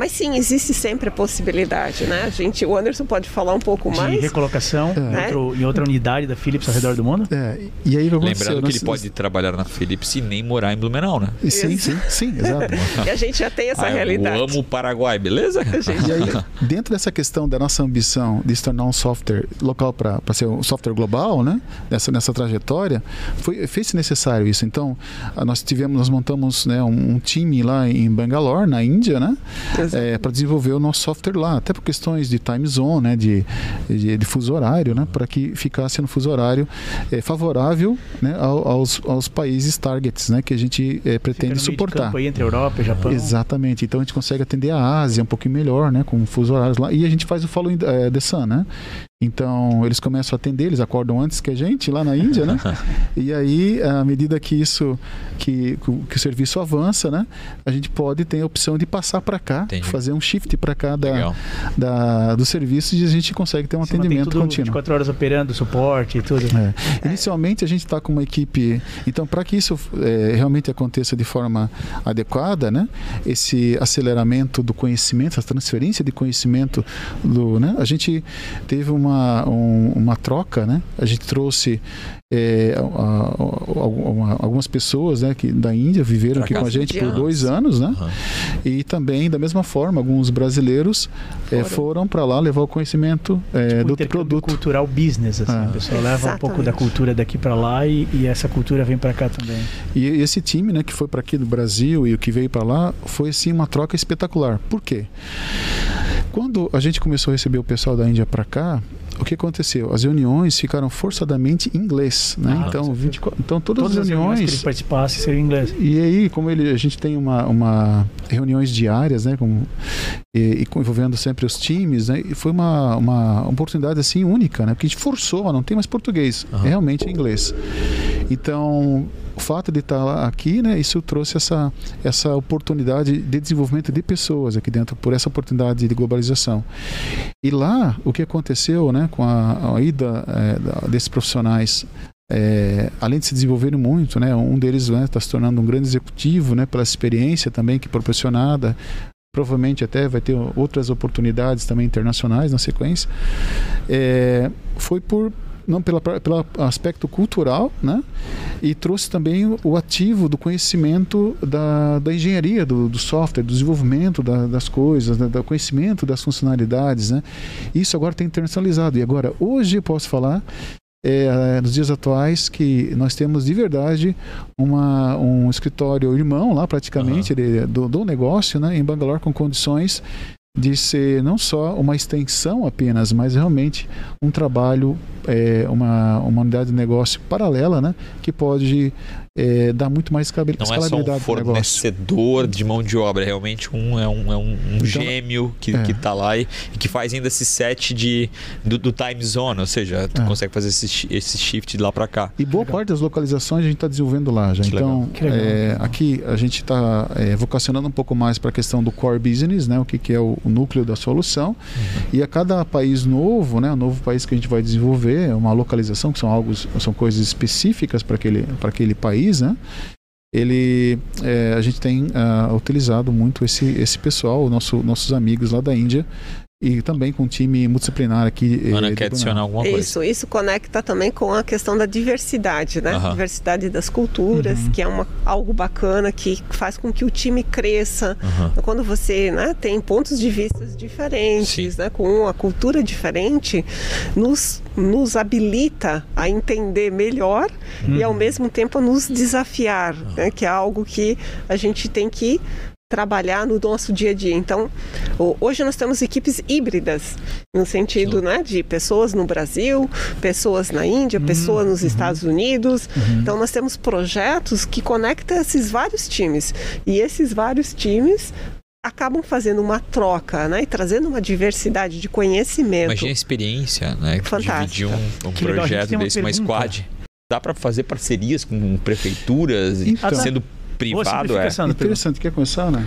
Mas sim, existe sempre a possibilidade, né? A gente, o Anderson pode falar um pouco de mais. recolocação em, É. outro- em outra unidade da Philips ao redor do mundo. É, e aí aconteceu? Lembrando que Nós- ele pode trabalhar na Philips e nem morar em Blumenau, né? nós- Sim, sim, sim, exato. E a gente já tem essa Ah, realidade. Eu amo o Paraguai, beleza? E aí, dentro dessa questão da nossa ambição de se tornar um software local para ser um software global, né? Nessa, nessa trajetória, foi fez necessário isso. Então, nós tivemos, nós montamos né, um, um time lá em Bangalore, na Índia, né? Exato. Para desenvolver o nosso software lá, até por questões de time zone, né? De, de, de fuso horário, né? Para que ficasse no fuso horário eh, favorável, né? ao- aos, aos países targets, né? Que a gente Fica pretende suportar. aí entre Europa e Japão. Exatamente. Então a gente consegue atender a Ásia um pouquinho melhor, né? Com fuso horários lá. E a gente faz o following eh, the sun, né? Então eles começam a atender, eles acordam antes que a gente lá na Índia, né? e aí, à medida que isso, que, que o- serviço avança, né? A gente pode ter a opção de passar para cá, Entendi. fazer um shift para cá da, da, do serviço e a gente consegue ter um Você atendimento tudo contínuo. 24 horas operando, suporte e tudo. É. Inicialmente a gente está com uma equipe. Então, para que isso é, realmente aconteça de forma adequada, né? Esse aceleramento do conhecimento, essa transferência de conhecimento do, né? A gente teve uma, um- uma troca, né? A gente trouxe é, a- a- a- algumas pessoas né, que, da Índia viveram aqui com a gente por dois anos, né? Aham. E também, da mesma forma, alguns brasileiros é, foram para lá levar o conhecimento é, Tipo, do produto. cultural business, assim. Ah. A pessoa leva um pouco da Exatamente. cultura daqui para lá e, e essa cultura vem para cá também. E esse time, né, que foi para aqui do Brasil e o que veio para lá, foi assim uma troca espetacular. Por quê? Quando a gente começou a receber o pessoal da Índia para cá, o que aconteceu? As reuniões ficaram forçadamente em inglês, né? Ah, então, certeza. 24, então todas, Todas as as reuniões que reuniões ele participasse seriam em inglês. e aí, como ele, a gente tem uma, uma reuniões diárias, né, com, e, e envolvendo sempre os times, né, e foi uma, uma oportunidade assim única, né, porque a gente forçou, ó, não tem mais português, é realmente inglês. Então, o fato de estar lá aqui, né, isso trouxe essa essa oportunidade de desenvolvimento de pessoas aqui dentro, por essa oportunidade de globalização. E lá, o que aconteceu, né, com a, a ida da- desses profissionais é, além de se desenvolverem muito, né, um deles está se tornando um grande executivo, né, pela experiência também que é proporcionada. Provavelmente até vai ter outras oportunidades também internacionais na sequência. É, foi por não pela, pelo aspecto cultural, né? E trouxe também o ativo do conhecimento da, da engenharia, do, do software, do desenvolvimento da- das coisas, né, do conhecimento das funcionalidades, né? Isso agora tem internacionalizado. E agora, hoje eu posso falar é, nos dias atuais que nós temos de verdade uma, um escritório irmão lá praticamente de- do, do negócio né, em Bangalore com condições de ser não só uma extensão apenas, mas realmente um trabalho, é, uma, uma unidade de negócio paralela, né, que pode é, dar muito mais escabi- Não é só um escalabilidade fornecedor de mão de obra, é realmente um, é um, é um, um gêmeo que, é. que tá lá e, e que faz ainda esse set de, do, do time zone, ou seja, tu É. consegue fazer esse, esse shift de lá para cá. E boa parte das localizações a gente está desenvolvendo lá já. Que então, legal. é, aqui a gente está vocacionando um pouco mais para a questão do core business, né? O que, que é o, o núcleo da solução. E a cada país novo, né? O novo país que a gente vai desenvolver, uma localização que são algo, são coisas específicas para aquele, para aquele país, né? Ele, é, a gente tem ah, utilizado muito esse, esse pessoal, nosso, nossos amigos lá da Índia, e também com um time multidisciplinar aqui. Ana, eh, quer adicionar alguma coisa? Isso, isso conecta também com a questão da diversidade, né? Uhum. Diversidade das culturas, uhum. que é uma, algo bacana que faz com que o time cresça. Uhum. Quando você né, tem pontos de vista diferentes, né, com uma cultura diferente, nos, nos habilita a entender melhor e ao uhum. mesmo tempo a nos desafiar, né, que é algo que a gente tem que trabalhar no nosso dia a dia. Então, hoje nós temos equipes híbridas, no sentido né, de pessoas no Brasil, pessoas na Índia, uhum, pessoas nos uhum. Estados Unidos. Uhum. Então, nós temos projetos que conectam esses vários times. E esses vários times acabam fazendo uma troca, né, e trazendo uma diversidade de conhecimento. Imagina a experiência, né, Fantástico. dividir um, um projeto desse, uma, uma squad. Dá para fazer parcerias com prefeituras, então, sendo privado é. Interessante, quer começar, né?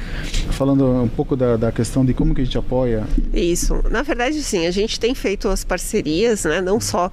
Falando um pouco da, da questão de como que a gente apoia. Isso, na verdade, sim, a gente tem feito as parcerias, né? Não só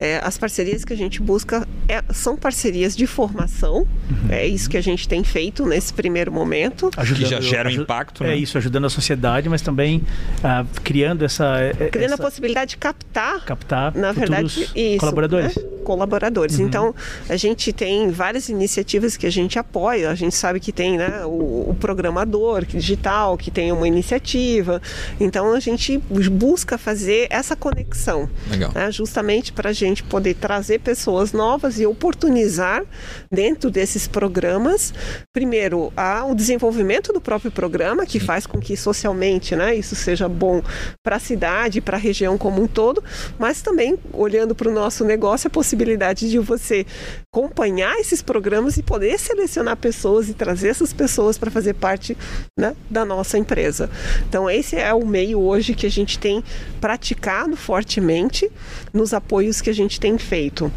é, as parcerias que a gente busca é, são parcerias de formação, uhum. é isso que a gente tem feito nesse primeiro momento. Ajudando, que já gera um impacto. É né? isso, ajudando a sociedade, mas também ah, criando essa é, criando essa, a possibilidade de captar, captar, na verdade, isso, colaboradores. Né? Colaboradores. Uhum. Então, a gente tem várias iniciativas que a gente apoia. Gente sabe que tem né, o, o programador digital, que tem uma iniciativa. Então a gente busca fazer essa conexão. Né, justamente para a gente poder trazer pessoas novas e oportunizar dentro desses programas, primeiro, a, o desenvolvimento do próprio programa, que faz com que socialmente né, isso seja bom para a cidade, para a região como um todo, mas também, olhando para o nosso negócio, a possibilidade de você acompanhar esses programas e poder selecionar pessoas pessoas e trazer essas pessoas para fazer parte né, da nossa empresa. Então, esse é o meio hoje que a gente tem praticado fortemente nos apoios que a gente tem feito.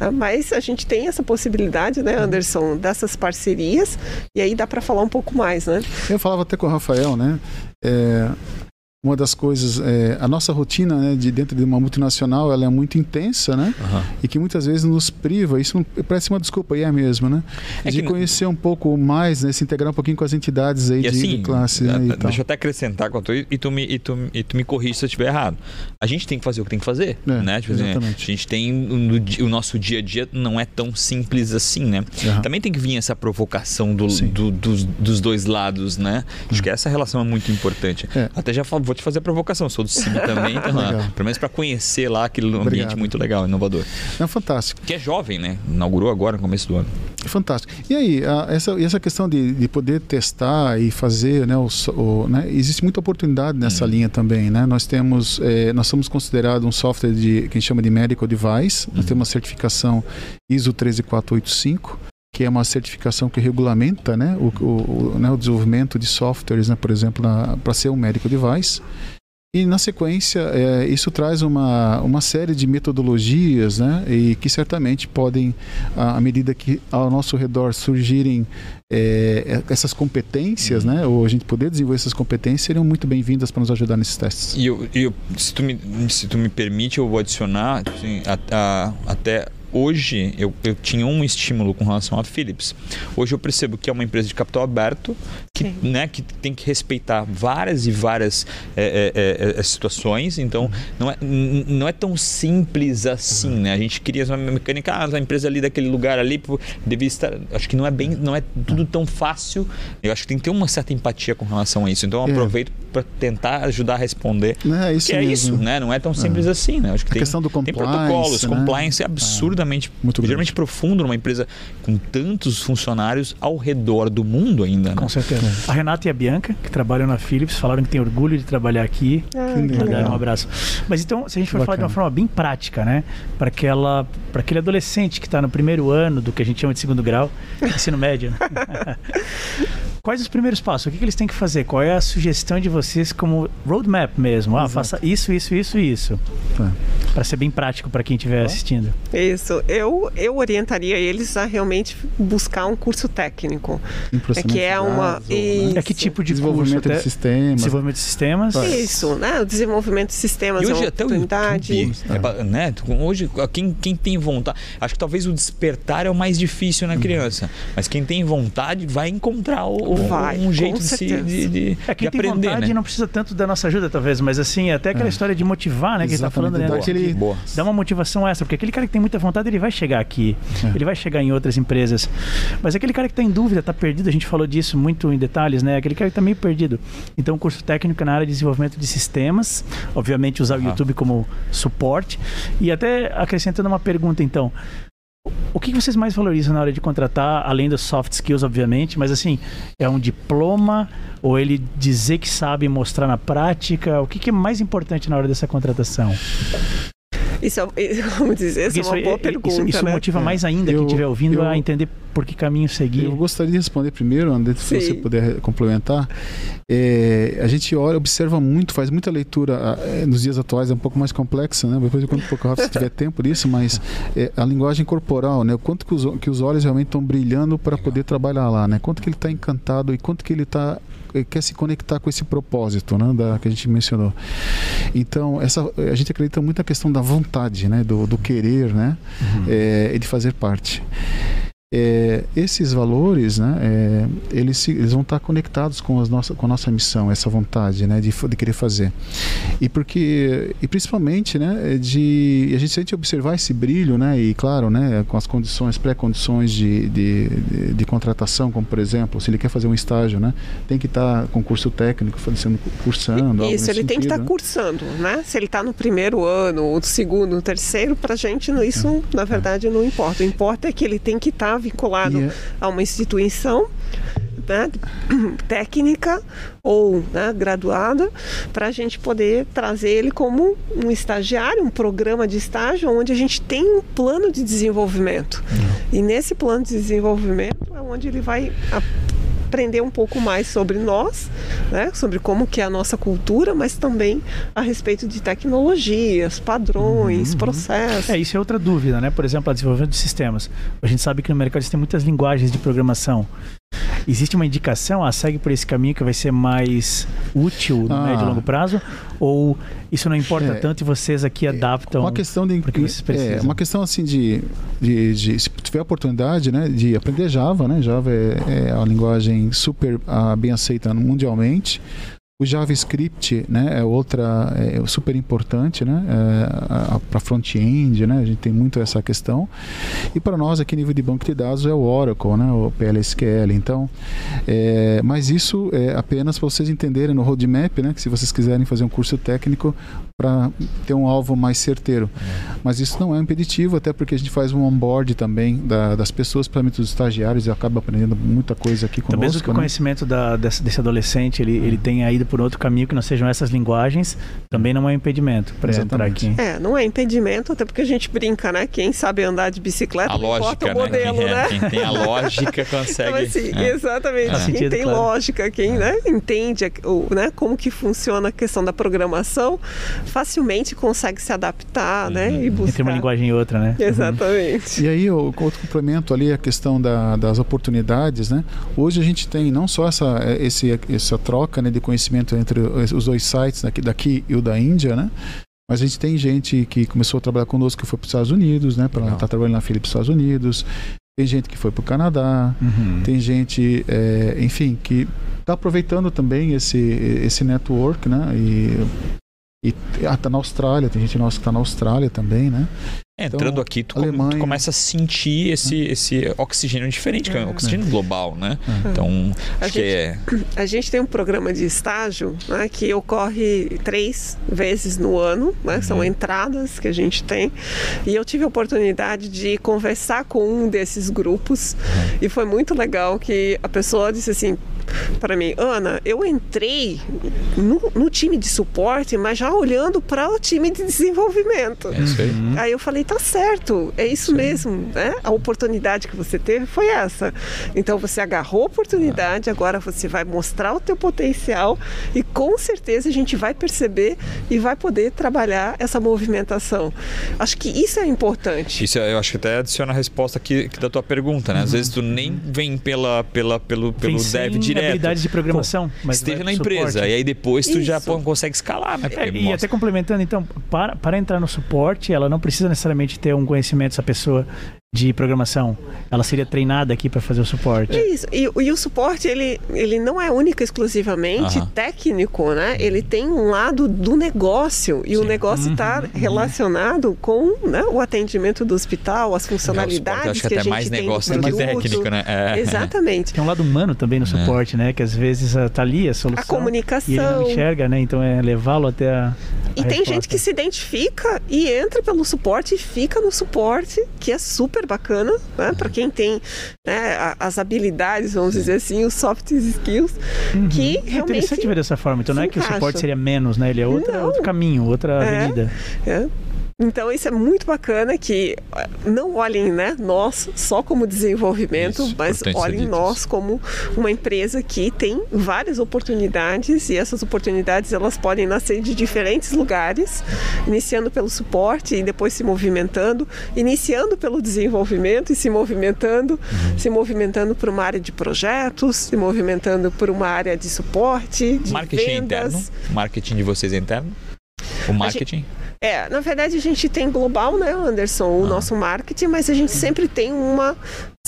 Ah, mas a gente tem essa possibilidade, né, Anderson, dessas parcerias, e aí dá para falar um pouco mais, né? Eu falava até com o Rafael, né? É, uma das coisas, é, a nossa rotina né, de dentro de uma multinacional, ela é muito intensa, né? Uhum. E que muitas vezes nos priva, isso parece uma desculpa, e é mesmo, né? É de conhecer um pouco mais, né, se integrar um pouquinho com as entidades aí de, assim, de, classe. Né, deixa eu até acrescentar com e tu me, e tu, e tu me corrige se eu estiver errado. A gente tem que fazer o que tem que fazer, é, né? Tipo, assim, a gente tem, no, o nosso dia a dia não é tão simples assim, né? Uhum. Também tem que vir essa provocação do, do, dos, dos dois lados, né? Acho uhum. que essa relação é muito importante. É. Até já falo, vou te fazer a provocação. Sou do CIB também, então, lá, pelo menos para conhecer lá aquele ambiente Obrigado. muito legal, inovador. É fantástico. Que é jovem, né? Inaugurou agora no começo do ano. Fantástico. E aí, a, essa, essa questão de, de poder testar e fazer, né, o, o né existe muita oportunidade nessa hum. linha também, né? Nós temos, é, nós somos considerados um software de, que a gente chama de medical device. Hum. Nós temos uma certificação ISO 13485 que é uma certificação que regulamenta né, o, o, né, o desenvolvimento de softwares, né, por exemplo, para ser um medical device. E na sequência, é, isso traz uma, uma série de metodologias, né, e que certamente podem, à medida que ao nosso redor surgirem é, essas competências, uhum. né, ou a gente poder desenvolver essas competências, seriam muito bem-vindas para nos ajudar nesses testes. E eu, eu, se, tu me, se tu me permite, eu vou adicionar assim, a, a, até hoje eu, eu tinha um estímulo com relação a Philips. Hoje eu percebo que é uma empresa de capital aberto que, né, que tem que respeitar várias e várias é, é, é, situações. Então uhum. não, é, não é tão simples assim. Né? A gente queria uma mecânica, ah, a empresa ali daquele lugar ali devia estar. Acho que não é bem, não é tudo tão fácil. Eu acho que tem que ter uma certa empatia com relação a isso. Então eu é. aproveito para tentar ajudar a responder. É, isso que é isso, né? Não é tão simples é. assim, né? Acho que a tem, questão do compliance, tem protocolos, né? compliance é absurdamente, Muito geralmente profundo numa empresa com tantos funcionários ao redor do mundo ainda. Né? Com certeza. A Renata e a Bianca, que trabalham na Philips, falaram que tem orgulho de trabalhar aqui. Ah, dar um abraço. Mas então, se a gente for Bacana. falar de uma forma bem prática, né? Para aquela, para aquele adolescente que está no primeiro ano do que a gente chama de segundo grau, ensino médio. Quais os primeiros passos? O que, que, eles têm que fazer? Qual é a sugestão de vocês como roadmap mesmo? Ah, faça isso, isso, isso e isso. É. Para ser bem prático para quem estiver assistindo. Isso. Eu, eu orientaria eles a realmente buscar um curso técnico. É que é uma. E... É que tipo de desenvolvimento curso? de sistemas. Desenvolvimento de sistemas. Isso, né? O desenvolvimento de sistemas e hoje é uma até oportunidade. O YouTube, é. né? Hoje, quem, quem tem vontade. Acho que talvez o despertar é o mais difícil na criança. Mas quem tem vontade vai encontrar o um, Vai, um jeito de, se, de, de, É, quem de tem aprender, vontade né? não precisa tanto da nossa ajuda, talvez, mas assim, até aquela É. história de motivar, né? Que ele tá Exatamente, falando, né? dá Boa. aquele- Boa. Dá uma motivação extra, porque aquele cara que tem muita vontade, ele vai chegar aqui, É. ele vai chegar em outras empresas. Mas aquele cara que está em dúvida, está perdido, a gente falou disso muito em detalhes, né? Aquele cara que está meio perdido. Então, curso técnico na área de desenvolvimento de sistemas, obviamente usar o. YouTube como suporte. E até acrescentando uma pergunta, então. O que vocês mais valorizam na hora de contratar, além dos soft skills, obviamente, mas assim, é um diploma ou ele dizer que sabe mostrar na prática? O que, que é mais importante na hora dessa contratação? Isso é, vamos dizer, essa é uma boa isso, pergunta, isso, isso né? motiva É. mais ainda quem Eu- estiver ouvindo eu- a entender por que caminho seguir. Eu gostaria de responder primeiro, André, se Sim. você puder complementar. É, a gente olha, observa muito, faz muita leitura é, nos dias atuais, é um pouco mais complexa, né? Depois eu conto um pouco rápido se tiver tempo disso, mas é, a linguagem corporal, né? O quanto que os, que os olhos realmente estão brilhando para poder trabalhar lá, né? Quanto que ele está encantado e quanto que ele tá eh, quer se conectar com esse propósito, né? Da, que a gente mencionou. Então, essa, a gente acredita muito na questão da vontade, né? Do, do querer, né? É, e de fazer parte. É, esses valores, né, é, eles, se- eles vão estar conectados com, as nossa, com a nossa missão, essa vontade, né, de, de querer fazer. E porque, e principalmente, né, de a gente se a gente observar esse brilho, né, e claro, né, com as condições, pré-condições de, de, de, de contratação, como por exemplo, se ele quer fazer um estágio, né, tem que estar com curso técnico, fazendo cursando. Isso, ele tem que sentido, estar né? cursando, né? Se ele está no primeiro ano, ou no segundo, no terceiro, para a gente isso, na verdade, não importa. O importa é que ele tem que estar vinculado E é- a uma instituição né, técnica ou né, graduada para a gente poder trazer ele como um estagiário, um programa de estágio onde a gente tem um plano de desenvolvimento. E nesse plano de desenvolvimento é onde ele vai aprender um pouco mais sobre nós, né, sobre como que é a nossa cultura, mas também a respeito de tecnologias, padrões, processos. É, isso é outra dúvida, né? Por exemplo, a desenvolvimento de sistemas. A gente sabe que no mercado existem muitas linguagens de programação. Existe uma indicação, ah, segue por esse caminho que vai ser mais útil no Ah. médio e longo prazo? Ou isso não importa É. tanto e vocês aqui adaptam? uma questão de é, uma questão assim de, de, de- se tiver a oportunidade né de aprender Java né Java é, é a linguagem super ah, bem aceita mundialmente o JavaScript né é outra é super importante né é, para front-end né a gente tem muito essa questão e para nós aqui nível de banco de dados é o Oracle né o PLSQL então é, mas isso é apenas para vocês entenderem no roadmap né que se vocês quiserem fazer um curso técnico para ter um alvo mais certeiro. Mas isso não é impeditivo, até porque a gente faz um onboard também da- das pessoas, principalmente dos estagiários, e acaba aprendendo muita coisa aqui Então, mesmo que conosco. o né? conhecimento da- desse, desse adolescente ele, ele tenha ido por outro caminho que não sejam essas linguagens, também não é um impedimento para entrar aqui. É, não é impedimento, até porque a gente brinca, né? Quem sabe andar de bicicleta, A não importa lógica, o modelo, né? Quem, é- né? quem tem a lógica consegue. Então, assim, é. exatamente. Faz Quem sentido, tem claro. lógica, quem né, entende o, né, como que funciona a questão da programação, facilmente consegue se adaptar, né? E buscar. Entre uma linguagem e outra, né? Exatamente. E aí, o outro complemento ali, a questão da- das oportunidades, né? Hoje a gente tem não só essa, eh, esse, essa troca né, de conhecimento entre os dois sites, daqui, daqui e o da Índia, né? Mas a gente tem gente que começou a trabalhar conosco que foi para os Estados Unidos, né? Para estar trabalhando na Philips Estados Unidos. Tem gente que foi para o Canadá. Uhum. Tem gente, é, enfim, que está aproveitando também esse, esse network, né? E, e ah, tá na Austrália, tem gente nossa que está na Austrália também, né? É, Entrando aqui, tu, Alemanha. tu começa a sentir esse, esse oxigênio diferente, que é um oxigênio global, né? É. Então, A acho que é. A gente tem um programa de estágio né, que ocorre três vezes no ano, né, são Uhum. entradas que a gente tem. E eu tive a oportunidade de conversar com um desses grupos Uhum. e foi muito legal que a pessoa disse assim para mim, Ana, eu entrei no, no time de suporte, mas já olhando para o time de desenvolvimento. É isso aí. Aí eu falei, tá certo, é isso mesmo, né? A oportunidade que você teve foi essa. Então você agarrou a oportunidade, agora você vai mostrar o teu potencial e com certeza a gente vai perceber e vai poder trabalhar essa movimentação. Acho que isso é importante. Isso eu acho que até adiciona a resposta aqui, aqui da tua pergunta, né? Às vezes tu nem vem pela, pela, pelo, pelo dev sem direto. habilidades de programação, mas Esteja vai na empresa. suporte. E aí depois tu já Isso. pô, consegue escalar, né? É, Porque e mostra- até complementando, então, para, para entrar no suporte, ela não precisa necessariamente ter um conhecimento, essa pessoa, de programação, ela seria treinada aqui para fazer o suporte. Isso. E, e, o suporte ele, ele não é única exclusivamente uhum. técnico, né? Ele tem um lado do negócio e Sim. o negócio está uhum. relacionado com né, o atendimento do hospital, as funcionalidades é, acho que, que até a gente mais tem negócio do que técnico, né? É. Exatamente. Tem um lado humano também no é. suporte, né? Que às vezes está ali a solução. A comunicação. E ele não enxerga, né? Então é levá-lo até a E tem resposta. gente que se identifica e entra pelo suporte e fica no suporte, que é super bacana, né? Para quem tem né, as habilidades, vamos dizer assim, os soft skills, uhum. que realmente. É interessante ver dessa forma. Então não é que encaixa. o suporte seria menos, né? Ele é outra, outro caminho, outra é, avenida. É. Então isso é muito bacana que não olhem né, nós só como desenvolvimento, isso, mas olhem nós como uma empresa que tem várias oportunidades e essas oportunidades elas podem nascer de diferentes lugares, iniciando pelo suporte e depois se movimentando, iniciando pelo desenvolvimento e se movimentando, uhum. se movimentando por uma área de projetos, se movimentando por uma área de suporte, de marketing vendas. interno, marketing de vocês é interno, o marketing. É, na verdade a gente tem global, né, Anderson, o ah. nosso marketing, mas a gente sempre tem uma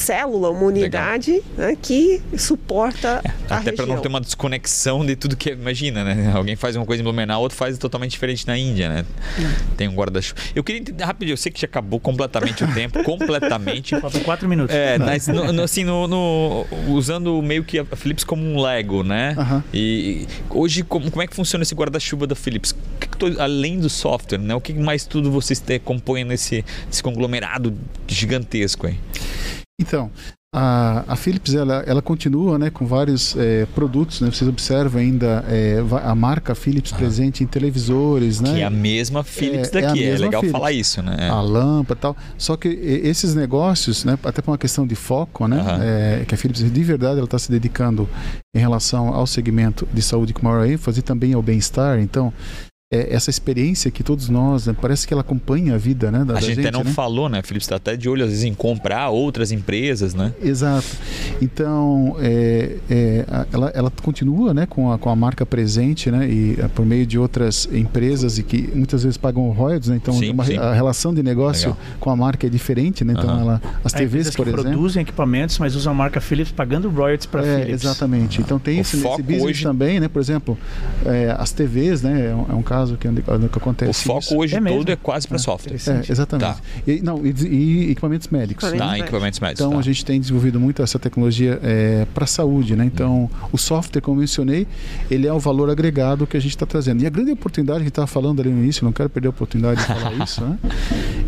célula, uma unidade né, que suporta é, a Até para não ter uma desconexão de tudo que imagina, né? Alguém faz uma coisa em Blumenau, outro faz totalmente diferente na Índia, né? Tem um guarda-chuva. Eu queria entender rapidinho, eu sei que já acabou completamente o tempo, completamente. Faltam quatro minutos. É, mas no, no, assim, no, no, usando meio que a Philips como um Lego, né? Uhum. E hoje como, como é que funciona esse guarda-chuva da Philips? Que que além do software, né? O que mais tudo vocês compõem nesse, nesse conglomerado gigantesco aí? Então, a, a Philips ela, ela continua né, com vários é, produtos, né? Vocês observam ainda é, a marca Philips ah. presente em televisores, né? Que é a mesma Philips é, é daqui, é, é legal Philips. falar isso, né? A lâmpada e tal. Só que esses negócios, né, até por uma questão de foco, né? Uhum. que a Philips de verdade ela está se dedicando em relação ao segmento de saúde com maior ênfase e também ao bem-estar. Então, é, essa experiência que todos nós, né, parece que ela acompanha a vida, né? Da, a gente, gente até não né? falou, né? Felipe está até de olho às vezes em comprar outras empresas, né? Exato. Então, é, é, ela, ela continua, né, com a, com a marca presente, né? E é, por meio de outras empresas e que muitas vezes pagam royalties, né? Então, sim, uma, sim. a relação de negócio Legal. com a marca é diferente, né? Então, uhum. ela, as TVs, por exemplo, produzem equipamentos, mas usam a marca Philips pagando royalties para é, Philips. Exatamente. Então tem o esse, esse business hoje... também, né? Por exemplo, é, as TVs, né? É um, é um caso que, que acontece. O foco isso. hoje é todo é quase para é, software. É, exatamente. Tá. E, não, e, e, equipamentos médicos. Tá, equipamentos médicos. Então tá. a gente tem desenvolvido muito essa tecnologia é, para a saúde, né? Então hum. o software, como eu mencionei, ele é o valor agregado que a gente está trazendo. E a grande oportunidade que a gente estava falando ali no início, não quero perder a oportunidade de falar isso, né?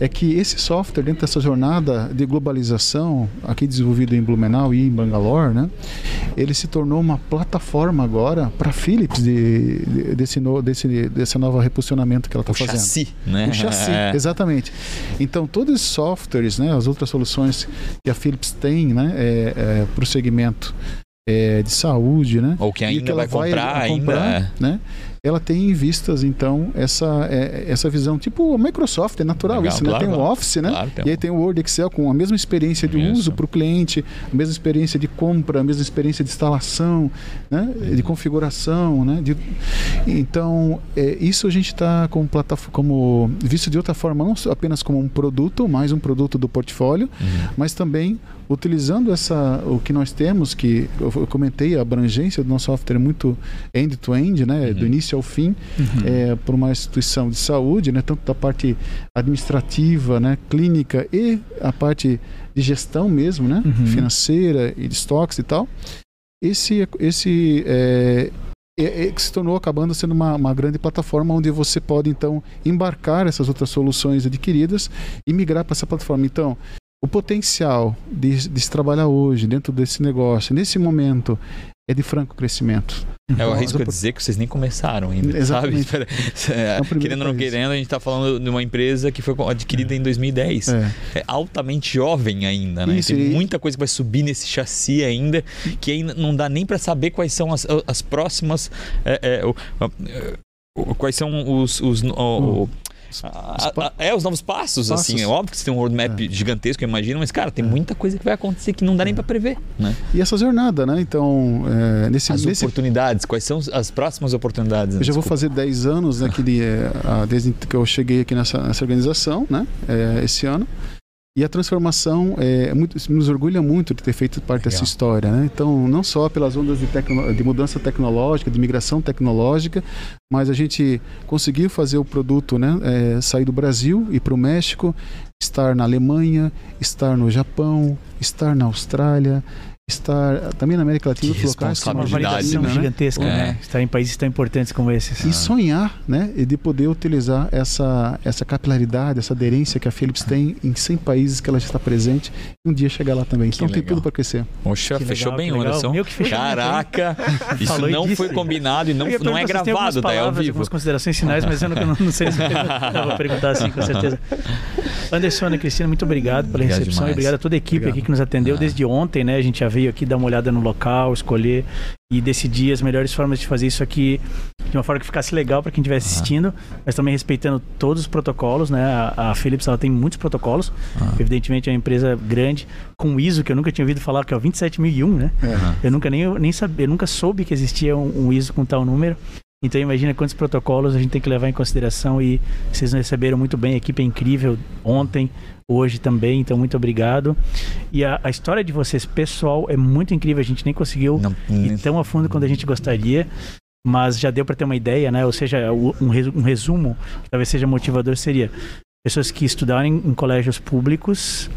É que esse software dentro dessa jornada de globalização, aqui desenvolvido em Blumenau e em Bangalore, né? Ele se tornou uma plataforma agora para Philips de, de, desse, no, desse, desse novo reposicionamento que ela está fazendo. Chassi, né? O chassi, é. exatamente. Então, todos os softwares, né, as outras soluções que a Philips tem né, é, é, para o segmento é, de saúde, né? Ou que ainda que vai, vai comprar, comprar, ainda. É. Né? Ela tem em vistas, então, essa, é, essa visão, tipo a Microsoft, é natural Legal, isso, né? Claro, tem o Office, né? Claro, tem e aí tem o Word Excel com a mesma experiência de isso. uso para o cliente, a mesma experiência de compra, a mesma experiência de instalação, né? de configuração, né? De, então, é, isso a gente está como, como visto de outra forma, não apenas como um produto, mais um produto do portfólio, uhum. mas também utilizando essa o que nós temos que eu comentei a abrangência do nosso software é muito end-to-end, -end, né, uhum. do início ao fim, uhum. é, por uma instituição de saúde, né, tanto da parte administrativa, né, clínica e a parte de gestão mesmo, né, uhum. financeira e de estoques e tal. Esse esse é, é, é, que se tornou acabando sendo uma, uma, grande plataforma onde você pode então embarcar essas outras soluções adquiridas e migrar para essa plataforma. Então, o potencial de, de se trabalhar hoje dentro desse negócio, nesse momento, é de franco crescimento. É o risco de dizer que vocês nem começaram ainda, Exatamente. sabe? É, querendo ou não querendo, a gente está falando de uma empresa que foi adquirida em 2010. É, é altamente jovem ainda, né? Isso, Tem e... muita coisa que vai subir nesse chassi ainda, que ainda não dá nem para saber quais são as, as próximas... É, é, quais são os... os o, a, a, é, os novos passos, passos, assim. É óbvio que você tem um roadmap é. gigantesco, eu imagino, mas, cara, tem é. muita coisa que vai acontecer que não dá nem para prever, né? E essa jornada, né? Então, é, nesse... As nesse... oportunidades, quais são as próximas oportunidades? Né? Eu já vou fazer 10 anos, né, que, de, desde que eu cheguei aqui nessa, nessa organização, né? É, esse ano. E a transformação é, muito, nos orgulha muito de ter feito parte Legal. dessa história. Né? Então, não só pelas ondas de, tecno, de mudança tecnológica, de migração tecnológica, mas a gente conseguiu fazer o produto né, é, sair do Brasil e para o México, estar na Alemanha, estar no Japão, estar na Austrália, estar também na América Latina, que locais uma validação né? gigantesca, é. né? Estar em países tão importantes como esses. E sonhar, né? E de poder utilizar essa essa capilaridade, essa aderência que a Philips tem em 100 países que ela já está presente, e um dia chegar lá também. Que então legal. tem tudo para crescer. Poxa, que fechou legal, bem, Anderson. Meu que fechou Caraca, isso não disse. foi combinado e não, não é gravado, tá? É ao vivo. Algumas considerações finais, mas eu não, não sei se eu vou perguntar assim, com certeza. Anderson, Ana Cristina, muito obrigado pela obrigado recepção demais. e obrigado a toda a equipe obrigado. aqui que nos atendeu ah. desde ontem, né? A gente já veio aqui dar uma olhada no local, escolher e decidir as melhores formas de fazer isso aqui de uma forma que ficasse legal para quem estiver assistindo, ah. mas também respeitando todos os protocolos, né? A, a Philips ela tem muitos protocolos, ah. evidentemente é uma empresa grande com ISO que eu nunca tinha ouvido falar que é o 27001, né? Uhum. Eu nunca nem nem sabia, eu nunca soube que existia um, um ISO com tal número. Então imagina quantos protocolos a gente tem que levar em consideração e vocês receberam muito bem, a equipe é incrível ontem, hoje também, então muito obrigado. E a, a história de vocês, pessoal, é muito incrível, a gente nem conseguiu não, ir tão a fundo quanto a gente gostaria, mas já deu para ter uma ideia, né? Ou seja, um, um resumo que talvez seja motivador seria pessoas que estudaram em, em colégios públicos,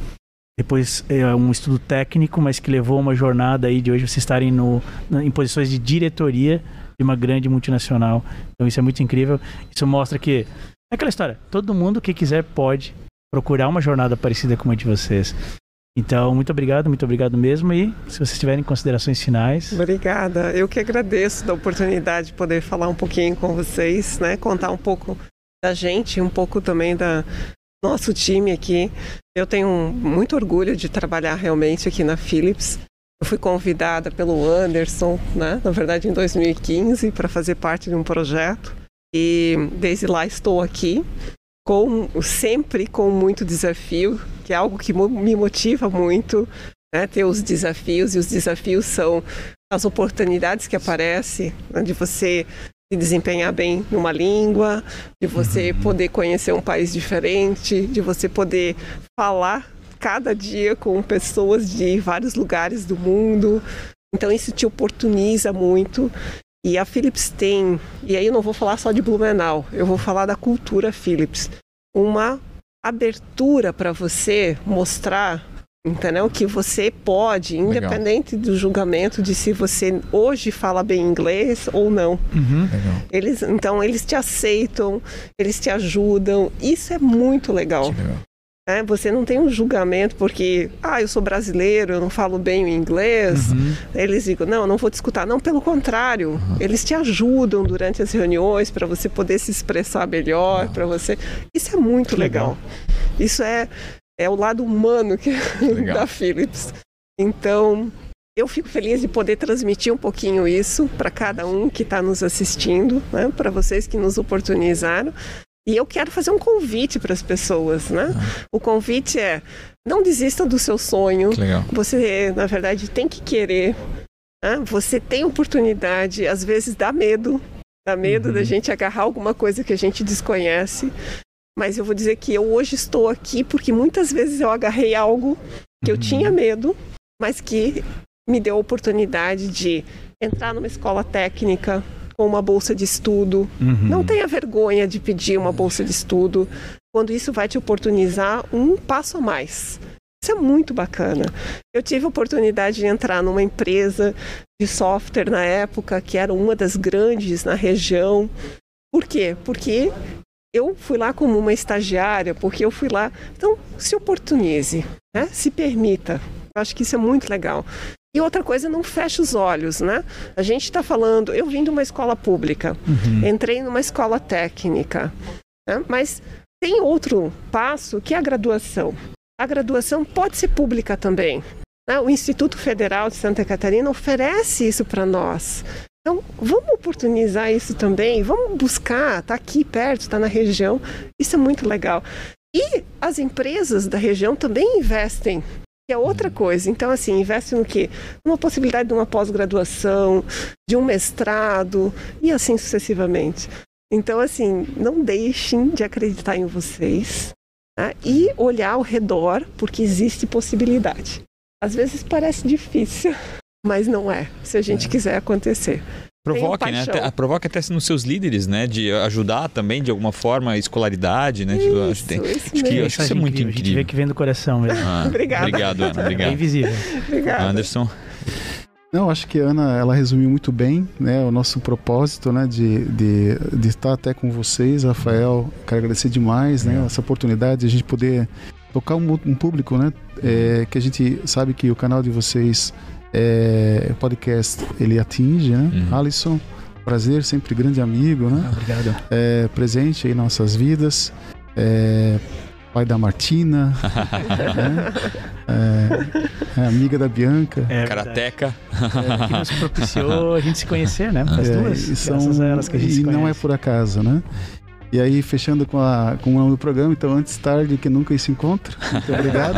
depois é, um estudo técnico, mas que levou uma jornada aí de hoje vocês estarem no, em posições de diretoria de uma grande multinacional. Então isso é muito incrível. Isso mostra que é aquela história, todo mundo que quiser pode procurar uma jornada parecida com a de vocês. Então, muito obrigado, muito obrigado mesmo. E se vocês tiverem considerações finais. Obrigada. Eu que agradeço da oportunidade de poder falar um pouquinho com vocês, né? Contar um pouco da gente, um pouco também da nosso time aqui. Eu tenho muito orgulho de trabalhar realmente aqui na Philips. Eu fui convidada pelo Anderson, né, na verdade em 2015, para fazer parte de um projeto. E desde lá estou aqui, com sempre com muito desafio, que é algo que me motiva muito, né, ter os desafios. E os desafios são as oportunidades que aparecem, né, de você se desempenhar bem numa língua, de você uhum. poder conhecer um país diferente, de você poder falar cada dia com pessoas de vários lugares do mundo. Então isso te oportuniza muito. E a Philips tem, e aí eu não vou falar só de Blumenau, eu vou falar da cultura Philips. Uma abertura para você mostrar entendeu? Que você pode, independente Legal. do julgamento de se você hoje fala bem inglês ou não. Uhum. Eles, então eles te aceitam, eles te ajudam. Isso é muito legal. legal. É, você não tem um julgamento porque, ah, eu sou brasileiro, eu não falo bem o inglês. Uhum. Eles digam, não, não vou te escutar. Não, pelo contrário, uhum. eles te ajudam durante as reuniões para você poder se expressar melhor, uhum. para você. Isso é muito legal. legal. Isso é, é o lado humano que, da Philips. Então, eu fico feliz de poder transmitir um pouquinho isso para cada um que está nos assistindo, né? para vocês que nos oportunizaram. E eu quero fazer um convite para as pessoas, né? Ah. O convite é: não desista do seu sonho. Você, na verdade, tem que querer. Né? Você tem oportunidade, às vezes dá medo, dá medo uhum. da gente agarrar alguma coisa que a gente desconhece. Mas eu vou dizer que eu hoje estou aqui porque muitas vezes eu agarrei algo que eu uhum. tinha medo, mas que me deu a oportunidade de entrar numa escola técnica, com uma bolsa de estudo. Uhum. Não tenha vergonha de pedir uma bolsa de estudo, quando isso vai te oportunizar um passo a mais. Isso é muito bacana. Eu tive a oportunidade de entrar numa empresa de software na época, que era uma das grandes na região. Por quê? Porque eu fui lá como uma estagiária, porque eu fui lá. Então, se oportunize, né? se permita. Eu acho que isso é muito legal. E outra coisa, não feche os olhos, né? A gente está falando, eu vim de uma escola pública, uhum. entrei numa escola técnica, né? mas tem outro passo que é a graduação. A graduação pode ser pública também. Né? O Instituto Federal de Santa Catarina oferece isso para nós. Então, vamos oportunizar isso também, vamos buscar, está aqui perto, está na região, isso é muito legal. E as empresas da região também investem que é outra coisa. Então, assim, investe no quê? Uma possibilidade de uma pós-graduação, de um mestrado e assim sucessivamente. Então, assim, não deixem de acreditar em vocês. né? e olhar ao redor, porque existe possibilidade. Às vezes parece difícil, mas não é, se a gente é. quiser acontecer. Provoque, né? Até, provoque até nos seus líderes, né? De ajudar também de alguma forma a escolaridade, né? Isso, acho, tem, acho que, acho que isso é muito incrível. A gente vê que vem do coração mesmo. Ah, Obrigada. Obrigado, Ana. Obrigado. É invisível. Obrigada. Anderson. Não, acho que a Ana ela resumiu muito bem né, o nosso propósito né, de, de, de estar até com vocês, Rafael. Quero agradecer demais né, essa oportunidade de a gente poder tocar um, um público né, é, que a gente sabe que o canal de vocês, é, podcast, ele atinge. Né? Uhum. Alisson, prazer, sempre grande amigo. Né? obrigado. É, presente em nossas vidas. É, pai da Martina, né? é, é, amiga da Bianca. É, Karateca. É, que nos propiciou a gente se conhecer, né? As é, duas, e são, elas que a gente E não é por acaso, né? E aí, fechando com, a, com o nome do programa, então, antes tarde que nunca se encontra. Muito obrigado.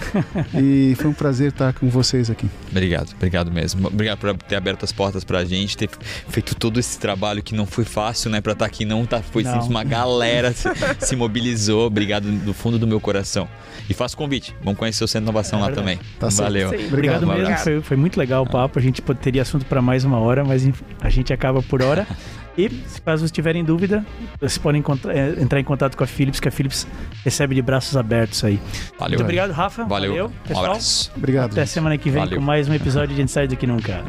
e foi um prazer estar com vocês aqui. Obrigado, obrigado mesmo. Obrigado por ter aberto as portas para a gente, ter feito todo esse trabalho que não foi fácil, né, para estar aqui. Não tá, foi não. uma galera se, se, mobilizou. Obrigado do fundo do meu coração. E faço convite, vamos conhecer o Centro de Inovação é lá também. Tá Valeu. Sim. Obrigado, obrigado mesmo, foi, foi, muito legal o papo. A gente teria assunto para mais uma hora, mas a gente acaba por hora. E, caso tiverem dúvida, vocês podem é, entrar em contato com a Philips, que a Philips recebe de braços abertos aí. Valeu. Muito obrigado, Rafa. Valeu. Valeu pessoal. Um abraço. Obrigado. Até semana que vem Valeu. com mais um episódio de Inside do que nunca.